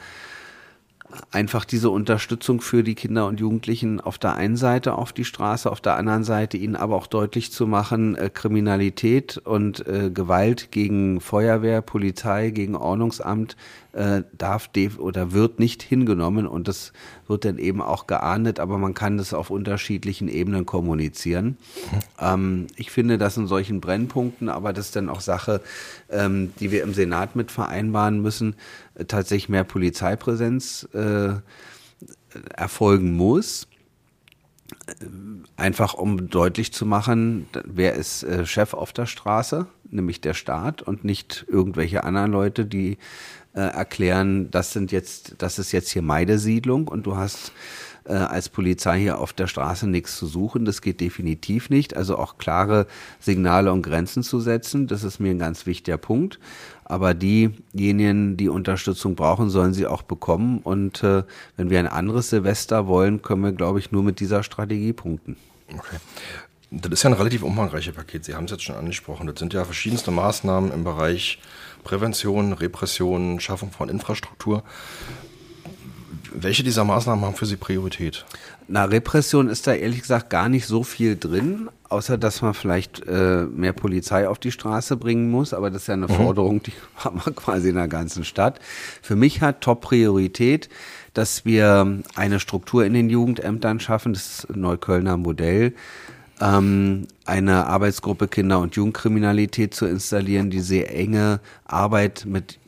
einfach diese Unterstützung für die Kinder und Jugendlichen auf der einen Seite auf die Straße, auf der anderen Seite ihnen aber auch deutlich zu machen, äh, Kriminalität und äh, Gewalt gegen Feuerwehr, Polizei, gegen Ordnungsamt äh, darf oder wird nicht hingenommen und das wird dann eben auch geahndet, aber man kann das auf unterschiedlichen Ebenen kommunizieren. Ähm, ich finde das in solchen Brennpunkten, aber das ist dann auch Sache, ähm, die wir im Senat mit vereinbaren müssen, tatsächlich mehr Polizeipräsenz äh, erfolgen muss einfach um deutlich zu machen, wer ist äh, Chef auf der Straße, nämlich der Staat und nicht irgendwelche anderen Leute, die äh, erklären, das sind jetzt, das ist jetzt hier meine Siedlung und du hast äh, als Polizei hier auf der Straße nichts zu suchen. Das geht definitiv nicht. Also auch klare Signale und Grenzen zu setzen, das ist mir ein ganz wichtiger Punkt. Aber diejenigen, die Unterstützung brauchen, sollen sie auch bekommen. Und äh, wenn wir ein anderes Silvester wollen, können wir, glaube ich, nur mit dieser Strategie punkten. Okay. Das ist ja ein relativ umfangreiches Paket. Sie haben es jetzt schon angesprochen. Das sind ja verschiedenste Maßnahmen im Bereich Prävention, Repression, Schaffung von Infrastruktur. Welche dieser Maßnahmen haben für Sie Priorität? Na, Repression ist da ehrlich gesagt gar nicht so viel drin, außer dass man vielleicht äh, mehr Polizei auf die Straße bringen muss. Aber das ist ja eine mhm. Forderung, die (laughs) haben wir quasi in der ganzen Stadt. Für mich hat Top-Priorität, dass wir eine Struktur in den Jugendämtern schaffen, das Neuköllner Modell, ähm, eine Arbeitsgruppe Kinder- und Jugendkriminalität zu installieren, die sehr enge Arbeit mit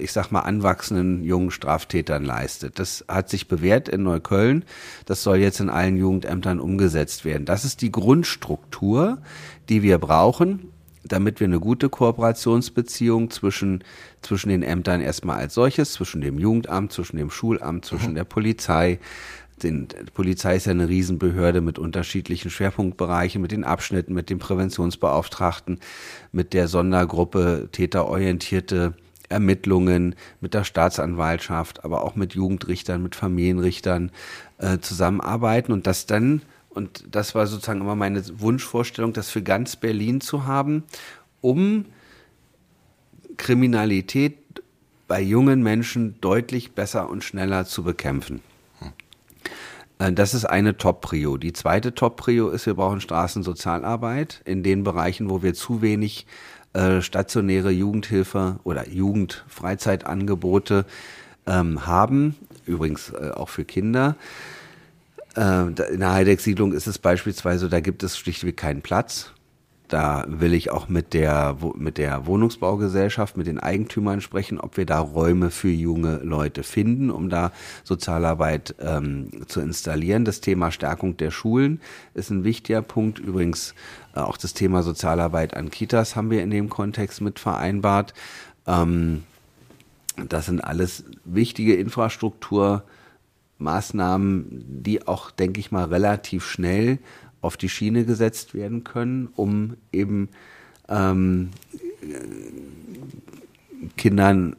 ich sag mal, anwachsenden jungen Straftätern leistet. Das hat sich bewährt in Neukölln. Das soll jetzt in allen Jugendämtern umgesetzt werden. Das ist die Grundstruktur, die wir brauchen, damit wir eine gute Kooperationsbeziehung zwischen, zwischen den Ämtern erstmal als solches, zwischen dem Jugendamt, zwischen dem Schulamt, zwischen mhm. der Polizei, den, die Polizei ist ja eine Riesenbehörde mit unterschiedlichen Schwerpunktbereichen, mit den Abschnitten, mit dem Präventionsbeauftragten, mit der Sondergruppe täterorientierte Ermittlungen, mit der Staatsanwaltschaft, aber auch mit Jugendrichtern, mit Familienrichtern äh, zusammenarbeiten und das dann, und das war sozusagen immer meine Wunschvorstellung, das für ganz Berlin zu haben, um Kriminalität bei jungen Menschen deutlich besser und schneller zu bekämpfen. Äh, das ist eine Top-Prio. Die zweite Top-Prio ist, wir brauchen Straßensozialarbeit in den Bereichen, wo wir zu wenig äh, stationäre Jugendhilfe oder Jugendfreizeitangebote ähm, haben. Übrigens äh, auch für Kinder. Äh, in der Heideck-Siedlung ist es beispielsweise, da gibt es schlichtweg keinen Platz. Da will ich auch mit der, mit der Wohnungsbaugesellschaft, mit den Eigentümern sprechen, ob wir da Räume für junge Leute finden, um da Sozialarbeit ähm, zu installieren. Das Thema Stärkung der Schulen ist ein wichtiger Punkt. Übrigens äh, auch das Thema Sozialarbeit an Kitas haben wir in dem Kontext mit vereinbart. Ähm, das sind alles wichtige Infrastrukturmaßnahmen, die auch, denke ich mal, relativ schnell auf die Schiene gesetzt werden können, um eben ähm, Kindern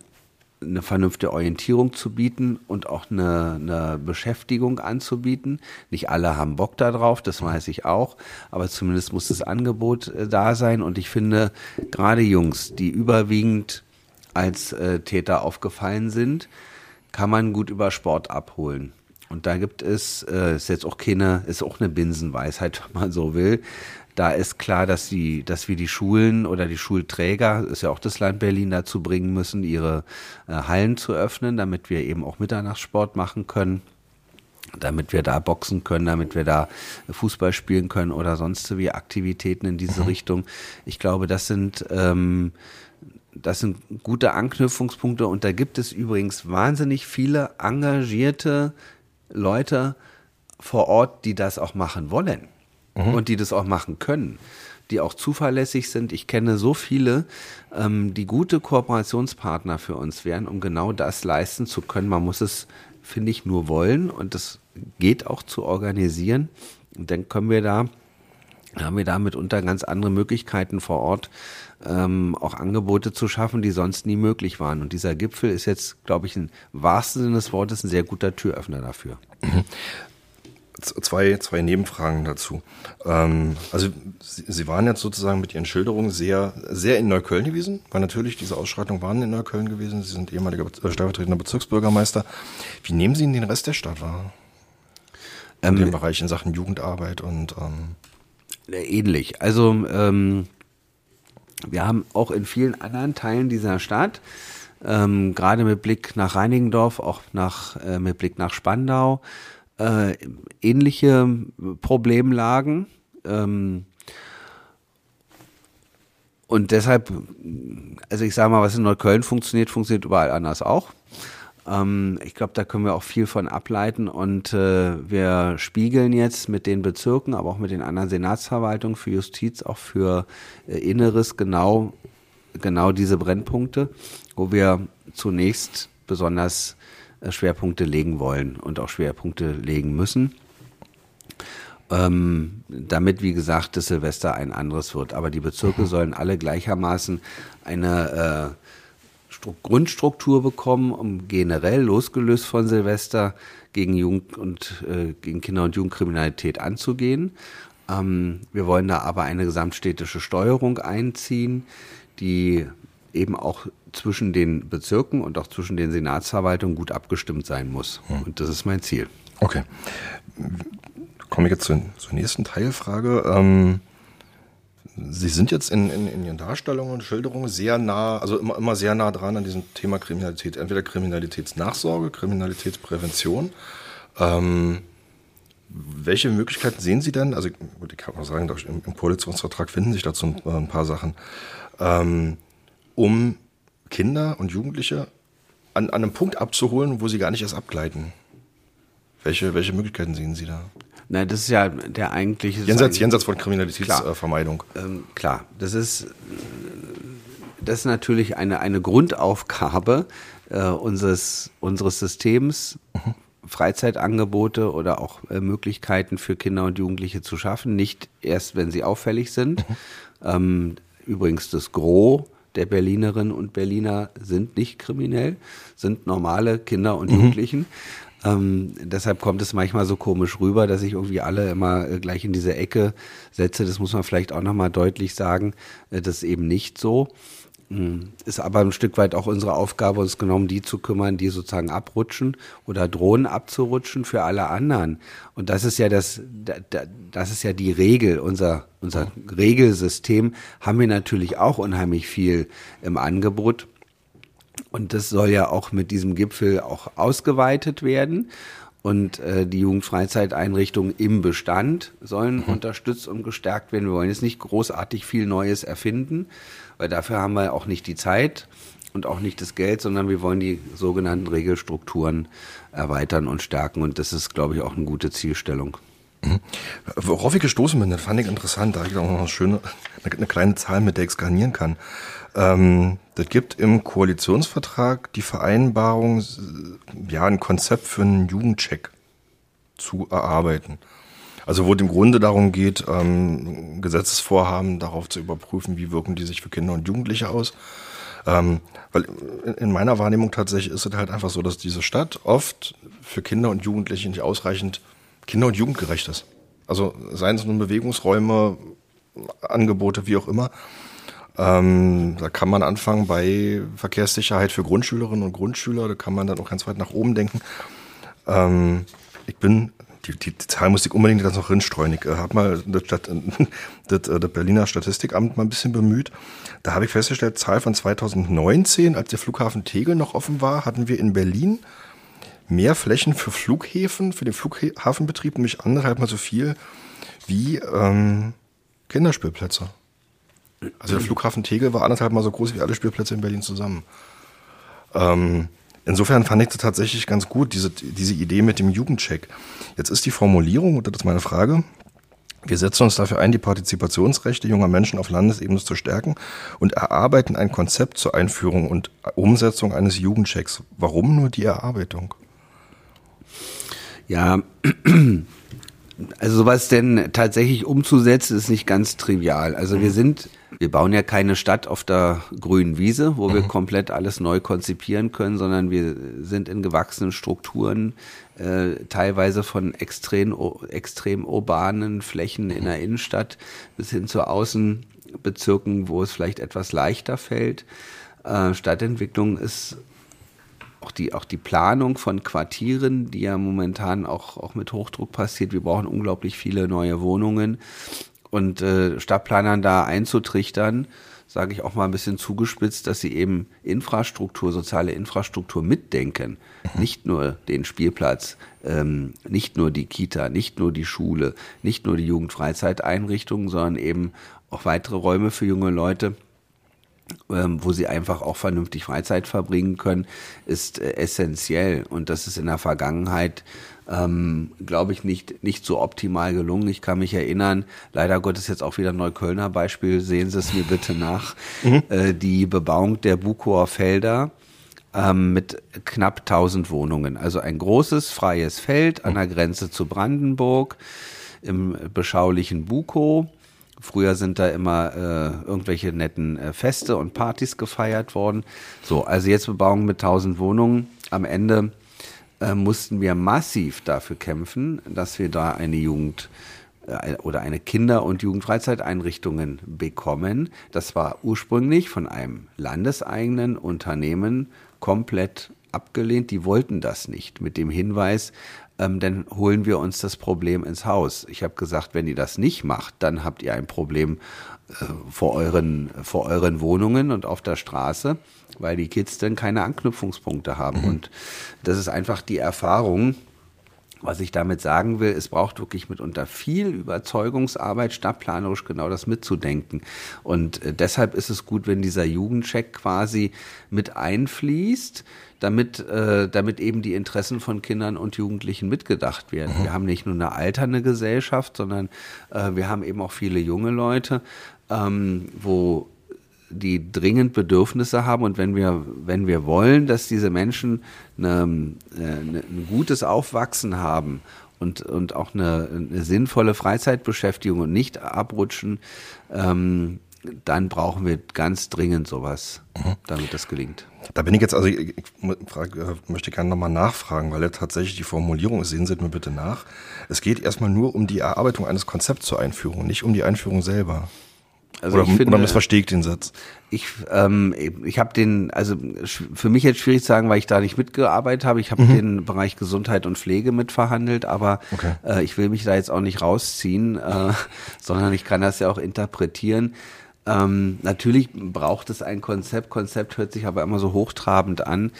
eine vernünftige Orientierung zu bieten und auch eine, eine Beschäftigung anzubieten. Nicht alle haben Bock darauf, das weiß ich auch, aber zumindest muss das Angebot äh, da sein. Und ich finde, gerade Jungs, die überwiegend als äh, Täter aufgefallen sind, kann man gut über Sport abholen. Und da gibt es, äh, ist jetzt auch keine, ist auch eine Binsenweisheit, (laughs) wenn man so will. Da ist klar, dass die, dass wir die Schulen oder die Schulträger, ist ja auch das Land Berlin dazu bringen müssen, ihre äh, Hallen zu öffnen, damit wir eben auch Mitternachtssport machen können damit wir da boxen können, damit wir da Fußball spielen können oder sonst wie Aktivitäten in diese mhm. Richtung. Ich glaube, das sind ähm, das sind gute Anknüpfungspunkte und da gibt es übrigens wahnsinnig viele engagierte Leute vor Ort, die das auch machen wollen mhm. und die das auch machen können, die auch zuverlässig sind. Ich kenne so viele, ähm, die gute Kooperationspartner für uns wären, um genau das leisten zu können. Man muss es, finde ich, nur wollen und das geht auch zu organisieren. Und dann können wir da haben wir da mitunter ganz andere Möglichkeiten vor Ort, ähm, auch Angebote zu schaffen, die sonst nie möglich waren. Und dieser Gipfel ist jetzt, glaube ich, im wahrsten Sinne des Wortes ein sehr guter Türöffner dafür. Mhm. Zwei, zwei Nebenfragen dazu. Ähm, also Sie, Sie waren jetzt sozusagen mit Ihren Schilderungen sehr, sehr in Neukölln gewesen, weil natürlich diese Ausschreitungen waren in Neukölln gewesen. Sie sind ehemaliger äh, stellvertretender Bezirksbürgermeister. Wie nehmen Sie in den Rest der Stadt wahr? In ähm, dem Bereich in Sachen Jugendarbeit und ähm ähnlich. Also ähm, wir haben auch in vielen anderen Teilen dieser Stadt, ähm, gerade mit Blick nach Reinigendorf, auch nach, äh, mit Blick nach Spandau, äh, ähnliche Problemlagen. Ähm, und deshalb, also ich sage mal, was in Neukölln funktioniert, funktioniert überall anders auch. Ähm, ich glaube, da können wir auch viel von ableiten und äh, wir spiegeln jetzt mit den Bezirken, aber auch mit den anderen Senatsverwaltungen für Justiz, auch für äh, Inneres genau, genau diese Brennpunkte, wo wir zunächst besonders äh, Schwerpunkte legen wollen und auch Schwerpunkte legen müssen. Ähm, damit, wie gesagt, das Silvester ein anderes wird. Aber die Bezirke mhm. sollen alle gleichermaßen eine äh, Grundstruktur bekommen, um generell losgelöst von Silvester gegen Jugend und äh, gegen Kinder- und Jugendkriminalität anzugehen. Ähm, wir wollen da aber eine gesamtstädtische Steuerung einziehen, die eben auch zwischen den Bezirken und auch zwischen den Senatsverwaltungen gut abgestimmt sein muss. Hm. Und das ist mein Ziel. Okay. Komme ich jetzt zur, zur nächsten Teilfrage. Ähm Sie sind jetzt in, in, in Ihren Darstellungen und Schilderungen sehr nah, also immer, immer sehr nah dran an diesem Thema Kriminalität. Entweder Kriminalitätsnachsorge, Kriminalitätsprävention. Ähm, welche Möglichkeiten sehen Sie denn? Also ich kann auch sagen, im, Koalitionsvertrag finden sich dazu ein, ein paar Sachen, ähm, um Kinder und Jugendliche an, an einem Punkt abzuholen, wo sie gar nicht erst abgleiten. Welche, welche Möglichkeiten sehen Sie da? Nein, das ist ja der eigentliche. Jenseits, jenseits von Kriminalitätsvermeidung. Klar, ähm, klar, das ist, das ist natürlich eine, eine Grundaufgabe äh, unseres, unseres Systems, mhm. Freizeitangebote oder auch äh, Möglichkeiten für Kinder und Jugendliche zu schaffen. Nicht erst, wenn sie auffällig sind. Mhm. Ähm, übrigens das Gros der Berlinerinnen und Berliner sind nicht kriminell, sind normale Kinder und mhm. Jugendlichen. Ähm, deshalb kommt es manchmal so komisch rüber, dass ich irgendwie alle immer äh, gleich in diese Ecke setze. Das muss man vielleicht auch nochmal deutlich sagen. Äh, das ist eben nicht so. Ähm, ist aber ein Stück weit auch unsere Aufgabe, uns genommen, die zu kümmern, die sozusagen abrutschen oder drohen abzurutschen für alle anderen. Und das ist ja das, das ist ja die Regel, unser, unser Regelsystem haben wir natürlich auch unheimlich viel im Angebot. Und das soll ja auch mit diesem Gipfel auch ausgeweitet werden. Und äh, die Jugendfreizeiteinrichtungen im Bestand sollen mhm. unterstützt und gestärkt werden. Wir wollen jetzt nicht großartig viel Neues erfinden, weil dafür haben wir auch nicht die Zeit und auch nicht das Geld, sondern wir wollen die sogenannten Regelstrukturen erweitern und stärken. Und das ist, glaube ich, auch eine gute Zielstellung. Mhm. Worauf ich gestoßen bin, das fand ich interessant, da habe ich auch noch eine schöne, eine kleine Zahl, mit der ich skanieren kann. Ähm, das gibt im Koalitionsvertrag die Vereinbarung, ja, ein Konzept für einen Jugendcheck zu erarbeiten. Also wo es im Grunde darum geht, ähm, Gesetzesvorhaben darauf zu überprüfen, wie wirken die sich für Kinder und Jugendliche aus. Ähm, weil in meiner Wahrnehmung tatsächlich ist es halt einfach so, dass diese Stadt oft für Kinder und Jugendliche nicht ausreichend kinder- und jugendgerecht ist. Also seien es nun Bewegungsräume, Angebote, wie auch immer. Ähm, da kann man anfangen bei Verkehrssicherheit für Grundschülerinnen und Grundschüler. Da kann man dann auch ganz weit nach oben denken. Ähm, ich bin, die, die, die Zahl muss ich unbedingt ganz noch rinstreuen. Ich äh, habe mal das, (laughs) das, äh, das Berliner Statistikamt mal ein bisschen bemüht. Da habe ich festgestellt, Zahl von 2019, als der Flughafen Tegel noch offen war, hatten wir in Berlin mehr Flächen für Flughäfen, für den Flughafenbetrieb, nämlich anderthalb mal so viel wie ähm, Kinderspielplätze. Also der Flughafen Tegel war anderthalb mal so groß wie alle Spielplätze in Berlin zusammen. Ähm, Insofern fand ich das tatsächlich ganz gut, diese, diese Idee mit dem Jugendcheck. Jetzt ist die Formulierung, und das ist meine Frage, wir setzen uns dafür ein, die Partizipationsrechte junger Menschen auf Landesebene zu stärken und erarbeiten ein Konzept zur Einführung und Umsetzung eines Jugendchecks. Warum nur die Erarbeitung? Ja, (clears throat) also sowas denn tatsächlich umzusetzen, ist nicht ganz trivial. Also wir sind, wir bauen ja keine Stadt auf der grünen Wiese, wo wir mhm. komplett alles neu konzipieren können, sondern wir sind in gewachsenen Strukturen, äh, teilweise von extrem, extrem urbanen Flächen in der Innenstadt bis hin zu Außenbezirken, wo es vielleicht etwas leichter fällt. Äh, Stadtentwicklung ist auch die, auch die Planung von Quartieren, die ja momentan auch, auch mit Hochdruck passiert. Wir brauchen unglaublich viele neue Wohnungen und äh, Stadtplanern da einzutrichtern, sage ich auch mal ein bisschen zugespitzt, dass sie eben Infrastruktur, soziale Infrastruktur mitdenken. Mhm. Nicht nur den Spielplatz, ähm, nicht nur die Kita, nicht nur die Schule, nicht nur die Jugendfreizeiteinrichtungen, sondern eben auch weitere Räume für junge Leute wo sie einfach auch vernünftig Freizeit verbringen können, ist äh, essentiell. Und das ist in der Vergangenheit, ähm, glaube ich, nicht, nicht so optimal gelungen. Ich kann mich erinnern, leider Gottes jetzt auch wieder Neuköllner Beispiel, sehen Sie es mir bitte nach, (laughs) mhm. äh, die Bebauung der Bukower Felder ähm, mit knapp 1000 Wohnungen. Also ein großes freies Feld an der Grenze zu Brandenburg im beschaulichen Bukow Früher sind da immer äh, irgendwelche netten äh, Feste und Partys gefeiert worden. So, also jetzt Bebauung mit 1000 Wohnungen. Am Ende äh, mussten wir massiv dafür kämpfen, dass wir da eine Jugend äh, oder eine Kinder- und Jugendfreizeiteinrichtungen bekommen. Das war ursprünglich von einem landeseigenen Unternehmen komplett abgelehnt. Die wollten das nicht mit dem Hinweis, ähm, dann holen wir uns das Problem ins Haus. Ich habe gesagt, wenn ihr das nicht macht, dann habt ihr ein Problem äh, vor, euren, vor euren Wohnungen und auf der Straße, weil die Kids dann keine Anknüpfungspunkte haben. Mhm. Und das ist einfach die Erfahrung, was ich damit sagen will, es braucht wirklich mitunter viel Überzeugungsarbeit, stadtplanerisch genau das mitzudenken. Und äh, deshalb ist es gut, wenn dieser Jugendcheck quasi mit einfließt, damit, äh, damit eben die Interessen von Kindern und Jugendlichen mitgedacht werden. Mhm. Wir haben nicht nur eine alternde Gesellschaft, sondern äh, wir haben eben auch viele junge Leute, ähm, wo die dringend Bedürfnisse haben und wenn wir, wenn wir wollen, dass diese Menschen eine, äh, eine, ein gutes Aufwachsen haben und, und auch eine, eine sinnvolle Freizeitbeschäftigung und nicht abrutschen, ähm, dann brauchen wir ganz dringend sowas, mhm. damit das gelingt. Da bin ich jetzt, also ich, ich frage, äh, möchte gerne nochmal nachfragen, weil ja tatsächlich die Formulierung ist, sehen Sie mir bitte nach. Es geht erstmal nur um die Erarbeitung eines Konzepts zur Einführung, nicht um die Einführung selber. Also oder, ich finde, oder missverstehe ich den Satz? Ich, ähm, ich habe den, also für mich jetzt schwierig zu sagen, weil ich da nicht mitgearbeitet habe. Ich habe mhm. den Bereich Gesundheit und Pflege mitverhandelt, aber okay. äh, ich will mich da jetzt auch nicht rausziehen, äh, (laughs) sondern ich kann das ja auch interpretieren. Ähm, natürlich braucht es ein Konzept. Konzept hört sich aber immer so hochtrabend an.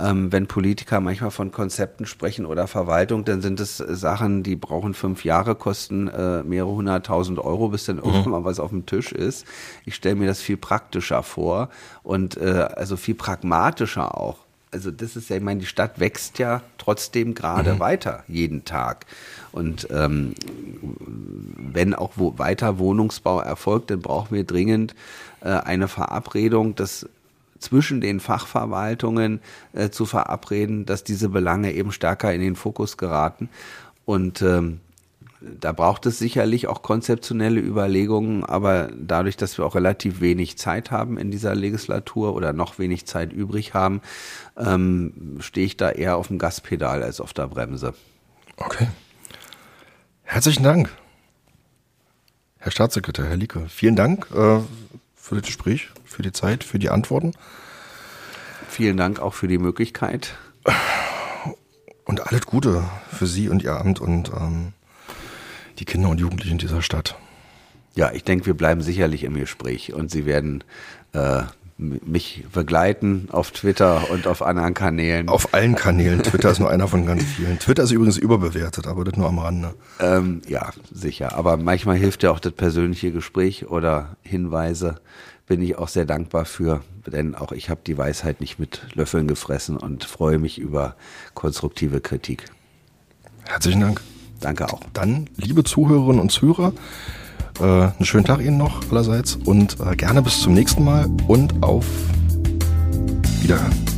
Ähm, wenn Politiker manchmal von Konzepten sprechen oder Verwaltung, dann sind es Sachen, die brauchen fünf Jahre, kosten äh, mehrere hunderttausend Euro, bis dann mhm. irgendwann mal was auf dem Tisch ist. Ich stelle mir das viel praktischer vor und äh, also viel pragmatischer auch. Also das ist ja, ich meine, die Stadt wächst ja trotzdem gerade mhm. weiter jeden Tag. Und ähm, wenn auch wo weiter Wohnungsbau erfolgt, dann brauchen wir dringend äh, eine Verabredung, dass zwischen den Fachverwaltungen äh, zu verabreden, dass diese Belange eben stärker in den Fokus geraten. Und ähm, da braucht es sicherlich auch konzeptionelle Überlegungen, aber dadurch, dass wir auch relativ wenig Zeit haben in dieser Legislatur oder noch wenig Zeit übrig haben, ähm, stehe ich da eher auf dem Gaspedal als auf der Bremse. Okay. Herzlichen Dank, Herr Staatssekretär, Herr Lieke. Vielen Dank äh, für das Gespräch, für die Zeit, für die Antworten. Vielen Dank auch für die Möglichkeit. Und alles Gute für Sie und Ihr Amt und ähm, die Kinder und Jugendlichen dieser Stadt. Ja, ich denke, wir bleiben sicherlich im Gespräch und Sie werden äh, mich begleiten auf Twitter und auf anderen Kanälen. Auf allen Kanälen. Twitter ist nur einer von ganz vielen. Twitter ist übrigens überbewertet, aber das nur am Rande. Ähm, ja, sicher. Aber manchmal hilft ja auch das persönliche Gespräch oder Hinweise. Bin ich auch sehr dankbar für, denn auch ich habe die Weisheit nicht mit Löffeln gefressen und freue mich über konstruktive Kritik. Herzlichen Dank. Danke auch. Dann, liebe Zuhörerinnen und Zuhörer, äh, einen schönen Tag Ihnen noch allerseits und äh, gerne bis zum nächsten Mal und auf Wiederhören.